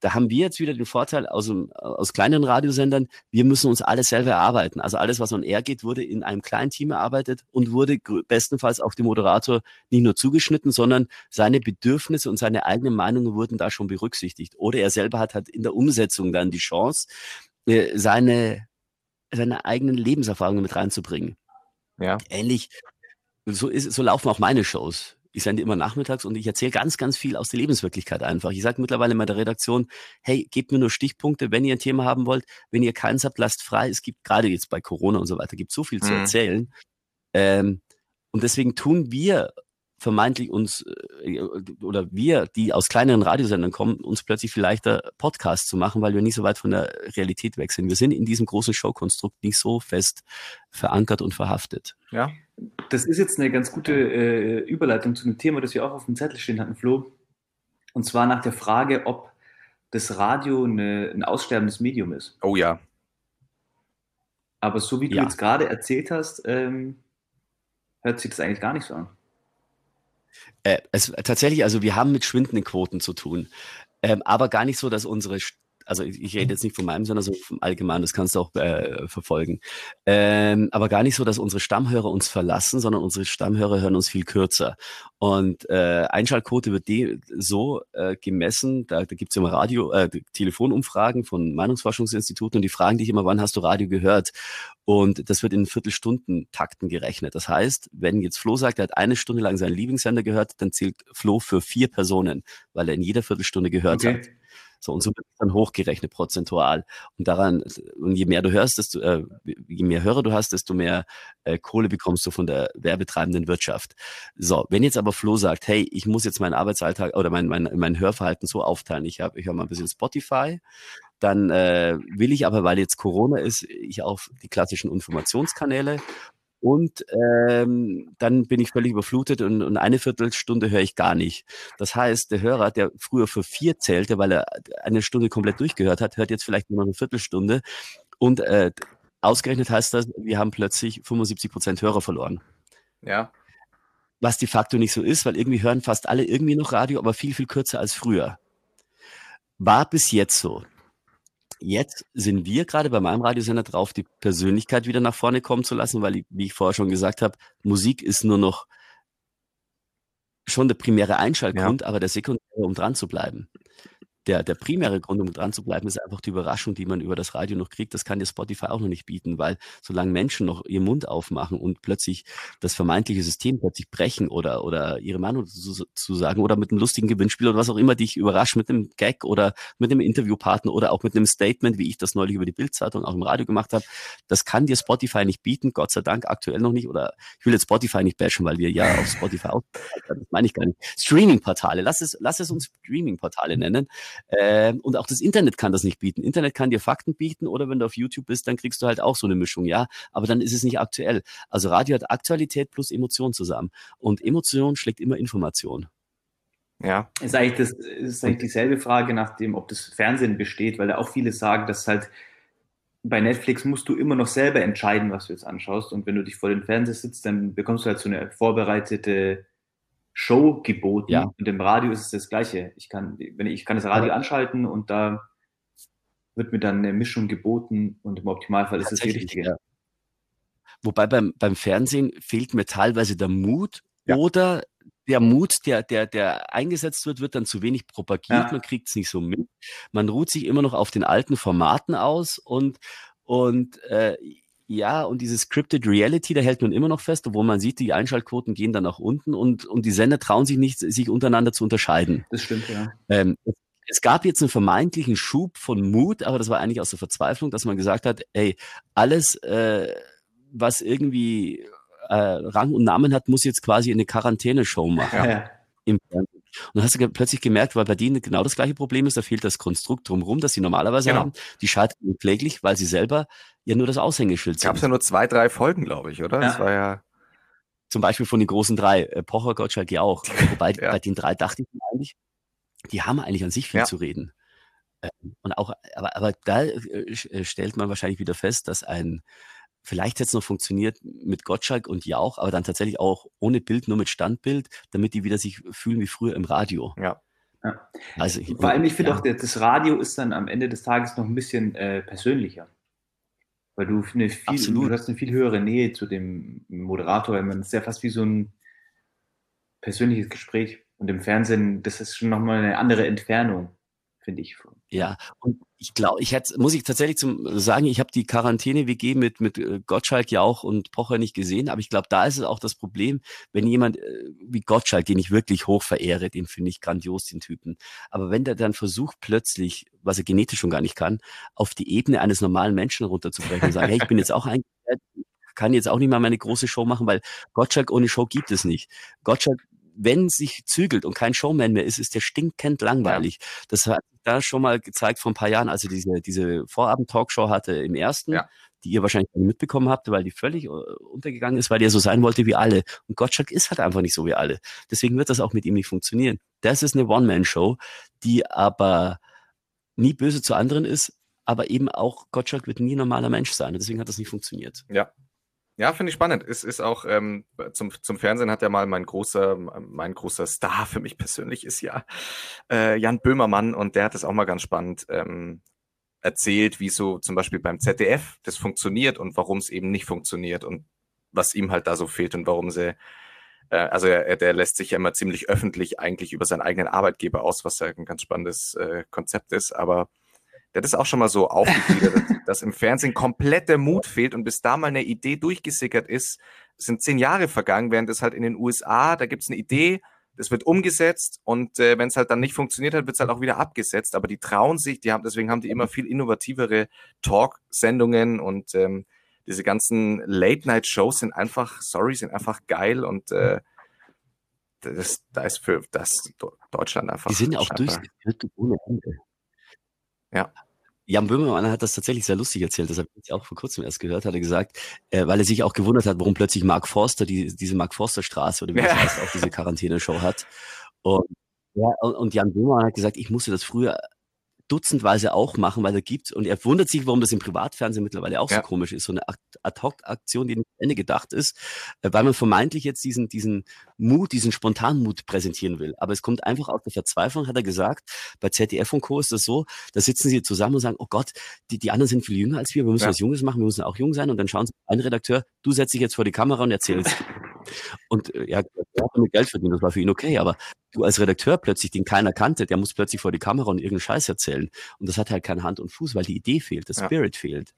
Da haben wir jetzt wieder den Vorteil aus, aus kleineren Radiosendern, wir müssen uns alles selber erarbeiten. Also alles, was on air geht, wurde in einem kleinen Team erarbeitet und wurde bestenfalls auf den Moderator nicht nur zugeschnitten, sondern seine Bedürfnisse und seine eigenen Meinungen wurden da schon berücksichtigt. Oder er selber hat halt in der Umsetzung dann die Chance, äh, seine, seine eigenen Lebenserfahrungen mit reinzubringen. Ja. Ähnlich, so, ist, so laufen auch meine Shows. Ich sende immer nachmittags und ich erzähle ganz, ganz viel aus der Lebenswirklichkeit einfach. Ich sage mittlerweile in der Redaktion, hey, gebt mir nur Stichpunkte, wenn ihr ein Thema haben wollt. Wenn ihr keins habt, lasst frei. Es gibt gerade jetzt bei Corona und so weiter, gibt so viel mhm. zu erzählen. Ähm, und deswegen tun wir vermeintlich uns äh, oder wir, die aus kleineren Radiosendern kommen, uns plötzlich viel leichter Podcasts zu machen, weil wir nicht so weit von der Realität weg sind. Wir sind in diesem großen Showkonstrukt nicht so fest verankert und verhaftet. Ja. Das ist jetzt eine ganz gute äh, Überleitung zu einem Thema, das wir auch auf dem Zettel stehen hatten, Flo. Und zwar nach der Frage, ob das Radio eine, ein aussterbendes Medium ist. Oh ja. Aber so wie du ja. jetzt gerade erzählt hast, ähm, hört sich das eigentlich gar nicht so an. Äh, es, tatsächlich, also wir haben mit schwindenden Quoten zu tun. Ähm, aber gar nicht so, dass unsere, also ich, ich, rede jetzt nicht von meinem, sondern so vom Allgemeinen, das kannst du auch äh, verfolgen. Ähm, aber gar nicht so, dass unsere Stammhörer uns verlassen, sondern unsere Stammhörer hören uns viel kürzer. Und äh, Einschaltquote wird die so äh, gemessen, da, da gibt es immer Radio, äh, Telefonumfragen von Meinungsforschungsinstituten und die fragen dich immer, wann hast du Radio gehört? Und das wird in Viertelstunden-Takten gerechnet. Das heißt, wenn jetzt Flo sagt, er hat eine Stunde lang seinen Lieblingssender gehört, dann zählt Flo für vier Personen, weil er in jeder Viertelstunde gehört okay. hat. So, und so wird es dann hochgerechnet prozentual. Und daran, und je mehr du hörst, desto, äh, je mehr Hörer du hast, desto mehr äh, Kohle bekommst du von der werbetreibenden Wirtschaft. So, wenn jetzt aber Flo sagt, hey, ich muss jetzt meinen Arbeitsalltag oder mein, mein, mein Hörverhalten so aufteilen, ich habe ich hab mal ein bisschen Spotify, dann äh, will ich aber, weil jetzt Corona ist, ich auf die klassischen Informationskanäle und ähm, dann bin ich völlig überflutet und, und eine Viertelstunde höre ich gar nicht. Das heißt, der Hörer, der früher für vier zählte, weil er eine Stunde komplett durchgehört hat, hört jetzt vielleicht nur noch eine Viertelstunde. Und äh, ausgerechnet heißt das, wir haben plötzlich 75 Prozent Hörer verloren. Ja. Was de facto nicht so ist, weil irgendwie hören fast alle irgendwie noch Radio, aber viel, viel kürzer als früher. War bis jetzt so jetzt sind wir gerade bei meinem Radiosender drauf, die Persönlichkeit wieder nach vorne kommen zu lassen, weil, wie ich vorher schon gesagt habe, Musik ist nur noch schon der primäre Einschaltgrund, ja. aber der sekundäre, um dran zu bleiben der, der primäre Grund, um dran zu bleiben, ist einfach die Überraschung, die man über das Radio noch kriegt. Das kann dir Spotify auch noch nicht bieten, weil solange Menschen noch ihren Mund aufmachen und plötzlich das vermeintliche System plötzlich brechen oder, oder ihre Meinung zu, zu sagen oder mit einem lustigen Gewinnspiel oder was auch immer dich überrascht mit einem Gag oder mit einem Interviewpartner oder auch mit einem Statement, wie ich das neulich über die Bildzeitung auch im Radio gemacht habe, das kann dir Spotify nicht bieten, Gott sei Dank aktuell noch nicht oder ich will jetzt Spotify nicht bashen, weil wir ja auf Spotify auch, das meine ich gar nicht. Streaming-Portale, lass es, lass es uns Streaming-Portale nennen. Ähm, und auch das Internet kann das nicht bieten. Internet kann dir Fakten bieten oder wenn du auf YouTube bist, dann kriegst du halt auch so eine Mischung, ja. Aber dann ist es nicht aktuell. Also Radio hat Aktualität plus Emotion zusammen. Und Emotion schlägt immer Information. Ja. Ist eigentlich, das, ist eigentlich dieselbe Frage nach dem, ob das Fernsehen besteht, weil da auch viele sagen, dass halt bei Netflix musst du immer noch selber entscheiden, was du jetzt anschaust. Und wenn du dich vor den Fernseher sitzt, dann bekommst du halt so eine vorbereitete Show geboten. Ja. Und im Radio ist es das Gleiche. Ich kann, wenn ich, ich kann das Radio ja. anschalten und da wird mir dann eine Mischung geboten und im Optimalfall ist es die richtige. Ja. Wobei beim, beim Fernsehen fehlt mir teilweise der Mut oder der Mut, der, der, der eingesetzt wird, wird dann zu wenig propagiert, man kriegt es nicht so mit. Man ruht sich immer noch auf den alten Formaten aus und, und äh, ja, und diese Scripted Reality, da hält man immer noch fest, obwohl man sieht, die Einschaltquoten gehen dann nach unten und, und die Sender trauen sich nicht, sich untereinander zu unterscheiden. Das stimmt, ja. Ähm, es gab jetzt einen vermeintlichen Schub von Mut, aber das war eigentlich aus der Verzweiflung, dass man gesagt hat, ey, alles, äh, was irgendwie äh, Rang und Namen hat, muss jetzt quasi eine Quarantäneshow machen. Ja. Im. Und dann hast du plötzlich gemerkt, weil bei denen genau das gleiche Problem ist, da fehlt das Konstrukt drumherum, das sie normalerweise genau. haben. Die scheitern kläglich, weil sie selber ja nur das Aushängeschild sind. Gab es ja nur zwei, drei Folgen, glaube ich, oder? Ja. Das war ja. Zum Beispiel von den großen drei, äh, Pocher, Gottschalk ja auch. Wobei ja. bei den drei dachte ich mir eigentlich, die haben eigentlich an sich viel ja. zu reden. Ähm, und auch, aber, aber da äh, äh, stellt man wahrscheinlich wieder fest, dass ein Vielleicht hätte es noch funktioniert mit Gottschalk und Jauch, aber dann tatsächlich auch ohne Bild, nur mit Standbild, damit die wieder sich fühlen wie früher im Radio. Ja. ja. Also, Vor allem, ich finde ja. auch, das Radio ist dann am Ende des Tages noch ein bisschen äh, persönlicher. Weil du, eine viel, du hast eine viel höhere Nähe zu dem Moderator, weil man ist ja fast wie so ein persönliches Gespräch. Und im Fernsehen, das ist schon nochmal eine andere Entfernung finde ich. Ja, und ich glaube, ich hätte, muss ich tatsächlich zum sagen, ich habe die Quarantäne-WG mit, mit äh, Gottschalk ja auch und Pocher nicht gesehen, aber ich glaube, da ist es auch das Problem, wenn jemand äh, wie Gottschalk, den ich wirklich hoch verehre, den finde ich grandios, den Typen, aber wenn der dann versucht plötzlich, was er genetisch schon gar nicht kann, auf die Ebene eines normalen Menschen runterzubrechen und sagen, hey, ich bin jetzt auch ein kann jetzt auch nicht mal meine große Show machen, weil Gottschalk ohne Show gibt es nicht. Gottschalk wenn sich zügelt und kein Showman mehr ist, ist der stinkend langweilig. Ja. Das hat da schon mal gezeigt vor ein paar Jahren, als er diese, diese Vorabend-Talkshow hatte im ersten, ja. die ihr wahrscheinlich mitbekommen habt, weil die völlig äh, untergegangen ist, weil er so sein wollte wie alle. Und Gottschalk ist halt einfach nicht so wie alle. Deswegen wird das auch mit ihm nicht funktionieren. Das ist eine One-Man-Show, die aber nie böse zu anderen ist, aber eben auch Gottschalk wird nie normaler Mensch sein. Und deswegen hat das nicht funktioniert. Ja, ja, finde ich spannend. Es ist auch ähm, zum, zum Fernsehen hat ja mal mein großer, mein großer Star für mich persönlich ist ja äh, Jan Böhmermann und der hat es auch mal ganz spannend ähm, erzählt, wie so zum Beispiel beim ZDF das funktioniert und warum es eben nicht funktioniert und was ihm halt da so fehlt und warum sie, äh, also er, der lässt sich ja immer ziemlich öffentlich eigentlich über seinen eigenen Arbeitgeber aus, was ja ein ganz spannendes äh, Konzept ist, aber hat es auch schon mal so aufgegliedert, dass im Fernsehen komplett der Mut fehlt und bis da mal eine Idee durchgesickert ist, sind zehn Jahre vergangen, während es halt in den USA, da gibt es eine Idee, das wird umgesetzt und äh, wenn es halt dann nicht funktioniert hat, wird es halt auch wieder abgesetzt. Aber die trauen sich, die haben, deswegen haben die immer viel innovativere Talk-Sendungen und ähm, diese ganzen Late-Night-Shows sind einfach, sorry, sind einfach geil und äh, das, da ist für das Deutschland einfach. Die sind ja auch durchgeführt ohne Ende. Ja. Jan Böhmermann hat das tatsächlich sehr lustig erzählt, das habe ich jetzt auch vor kurzem erst gehört, hat er gesagt, äh, weil er sich auch gewundert hat, warum plötzlich Mark Forster die, diese Mark Forster Straße oder wie das heißt, auch diese Quarantäne-Show hat. Und, ja, und Jan Böhmermann hat gesagt, ich musste das früher dutzendweise auch machen, weil er gibt und er wundert sich, warum das im Privatfernsehen mittlerweile auch ja. so komisch ist, so eine Ad-Hoc-Aktion, die nicht zu Ende gedacht ist, äh, weil man vermeintlich jetzt diesen, diesen Mut, diesen Spontanmut präsentieren will. Aber es kommt einfach aus der Verzweiflung, hat er gesagt. Bei ZDF und Co. ist das so, da sitzen sie zusammen und sagen, oh Gott, die, die anderen sind viel jünger als wir, wir müssen ja. was Junges machen, wir müssen auch jung sein und dann schauen sie, ein Redakteur, du setzt dich jetzt vor die Kamera und erzählst. Und äh, ja, er hat damit Geld verdient, das war für ihn okay, aber du als Redakteur plötzlich, den keiner kannte, der muss plötzlich vor die Kamera und irgendeinen Scheiß erzählen. Und das hat halt keine Hand und Fuß, weil die Idee fehlt, der Spirit ja. fehlt.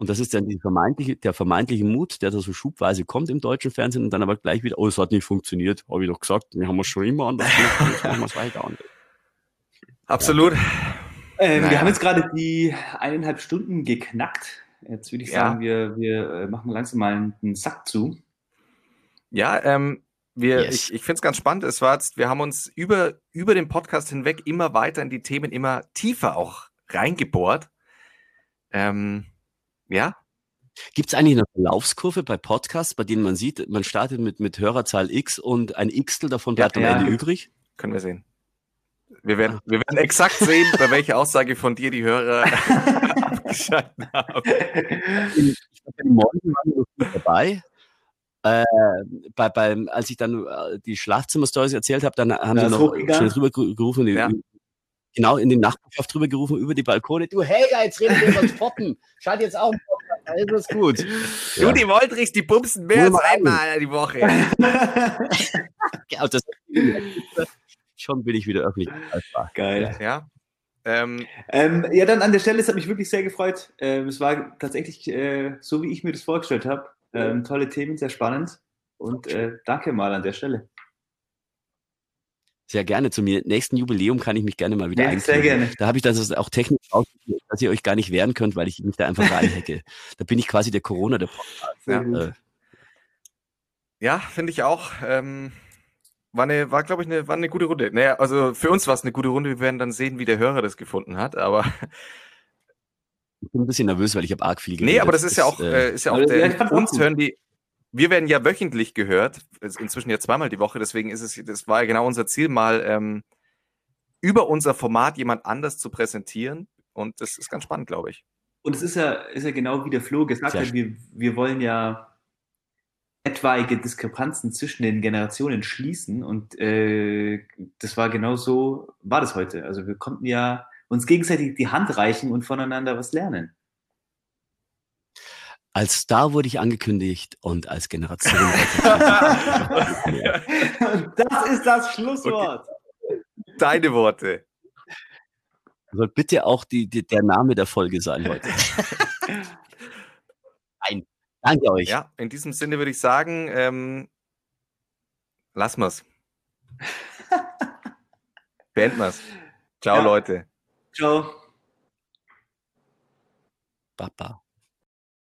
Und das ist dann die vermeintliche, der vermeintliche Mut, der da so schubweise kommt im deutschen Fernsehen und dann aber gleich wieder, oh, es hat nicht funktioniert, habe ich doch gesagt, wir haben es schon immer anders gemacht, machen wir es weiter. Und, Absolut. Ja. Ähm, naja. Wir haben jetzt gerade die eineinhalb Stunden geknackt. Jetzt würde ich sagen, ja. wir, wir äh, machen langsam mal einen Sack zu. Ja, ähm, wir, yes. ich, ich finde es ganz spannend. Es war jetzt, wir haben uns über, über den Podcast hinweg immer weiter in die Themen, immer tiefer auch reingebohrt. Ähm, ja. Gibt es eigentlich eine Verlaufskurve bei Podcasts, bei denen man sieht, man startet mit, mit Hörerzahl X und ein Xtel davon bleibt ja, am Ende ja. übrig? Können wir sehen. Wir werden, ah. wir werden exakt sehen, bei welcher Aussage von dir die Hörer abgeschaltet haben. Ich glaube, morgen waren wir dabei. Äh, bei, beim, als ich dann äh, die Schlafzimmer-Stories erzählt habe, dann haben ja, sie noch schnell drüber gerufen, ja. genau in den Nachbarschaft drüber gerufen, über die Balkone. Du Helga, jetzt reden wir über Poppen. Schalt jetzt auch da ist es gut. Du, ja. die Woldrichs, die pumpsen mehr als einmal die Woche. ja, das, schon bin ich wieder öffentlich. Geil. Ja. Ähm, ähm, ja, dann an der Stelle, es hat mich wirklich sehr gefreut. Ähm, es war tatsächlich äh, so, wie ich mir das vorgestellt habe. Ähm, tolle Themen, sehr spannend. Und äh, danke mal an der Stelle. Sehr gerne. Zum nächsten Jubiläum kann ich mich gerne mal wieder ja, Sehr gerne. Da habe ich das auch technisch ausgeführt, dass ihr euch gar nicht wehren könnt, weil ich mich da einfach reinhacke. da bin ich quasi der Corona der Podcast. Ja, äh. ja finde ich auch. Ähm, war, eine, war glaube ich, eine, war eine gute Runde. Naja, also für uns war es eine gute Runde. Wir werden dann sehen, wie der Hörer das gefunden hat. Aber ich bin ein bisschen nervös, weil ich habe arg viel geredet. Nee, aber das ist ja auch, äh, ist ja auch der, uns hören die, wir werden ja wöchentlich gehört, inzwischen ja zweimal die Woche, deswegen ist es, das war ja genau unser Ziel, mal ähm, über unser Format jemand anders zu präsentieren. Und das ist ganz spannend, glaube ich. Und es ist ja, ist ja genau wie der Flo gesagt hat, wir, wir wollen ja etwaige Diskrepanzen zwischen den Generationen schließen. Und äh, das war genau so, war das heute. Also wir konnten ja uns gegenseitig die Hand reichen und voneinander was lernen. Als Star wurde ich angekündigt und als Generation. das ist das Schlusswort. Okay. Deine Worte. Soll bitte auch die, die, der Name der Folge sein heute. Nein. Danke euch. Ja, in diesem Sinne würde ich sagen, ähm, lassen wir's. Beenden wir's. Ciao, ja. Leute. Ciao. Papa.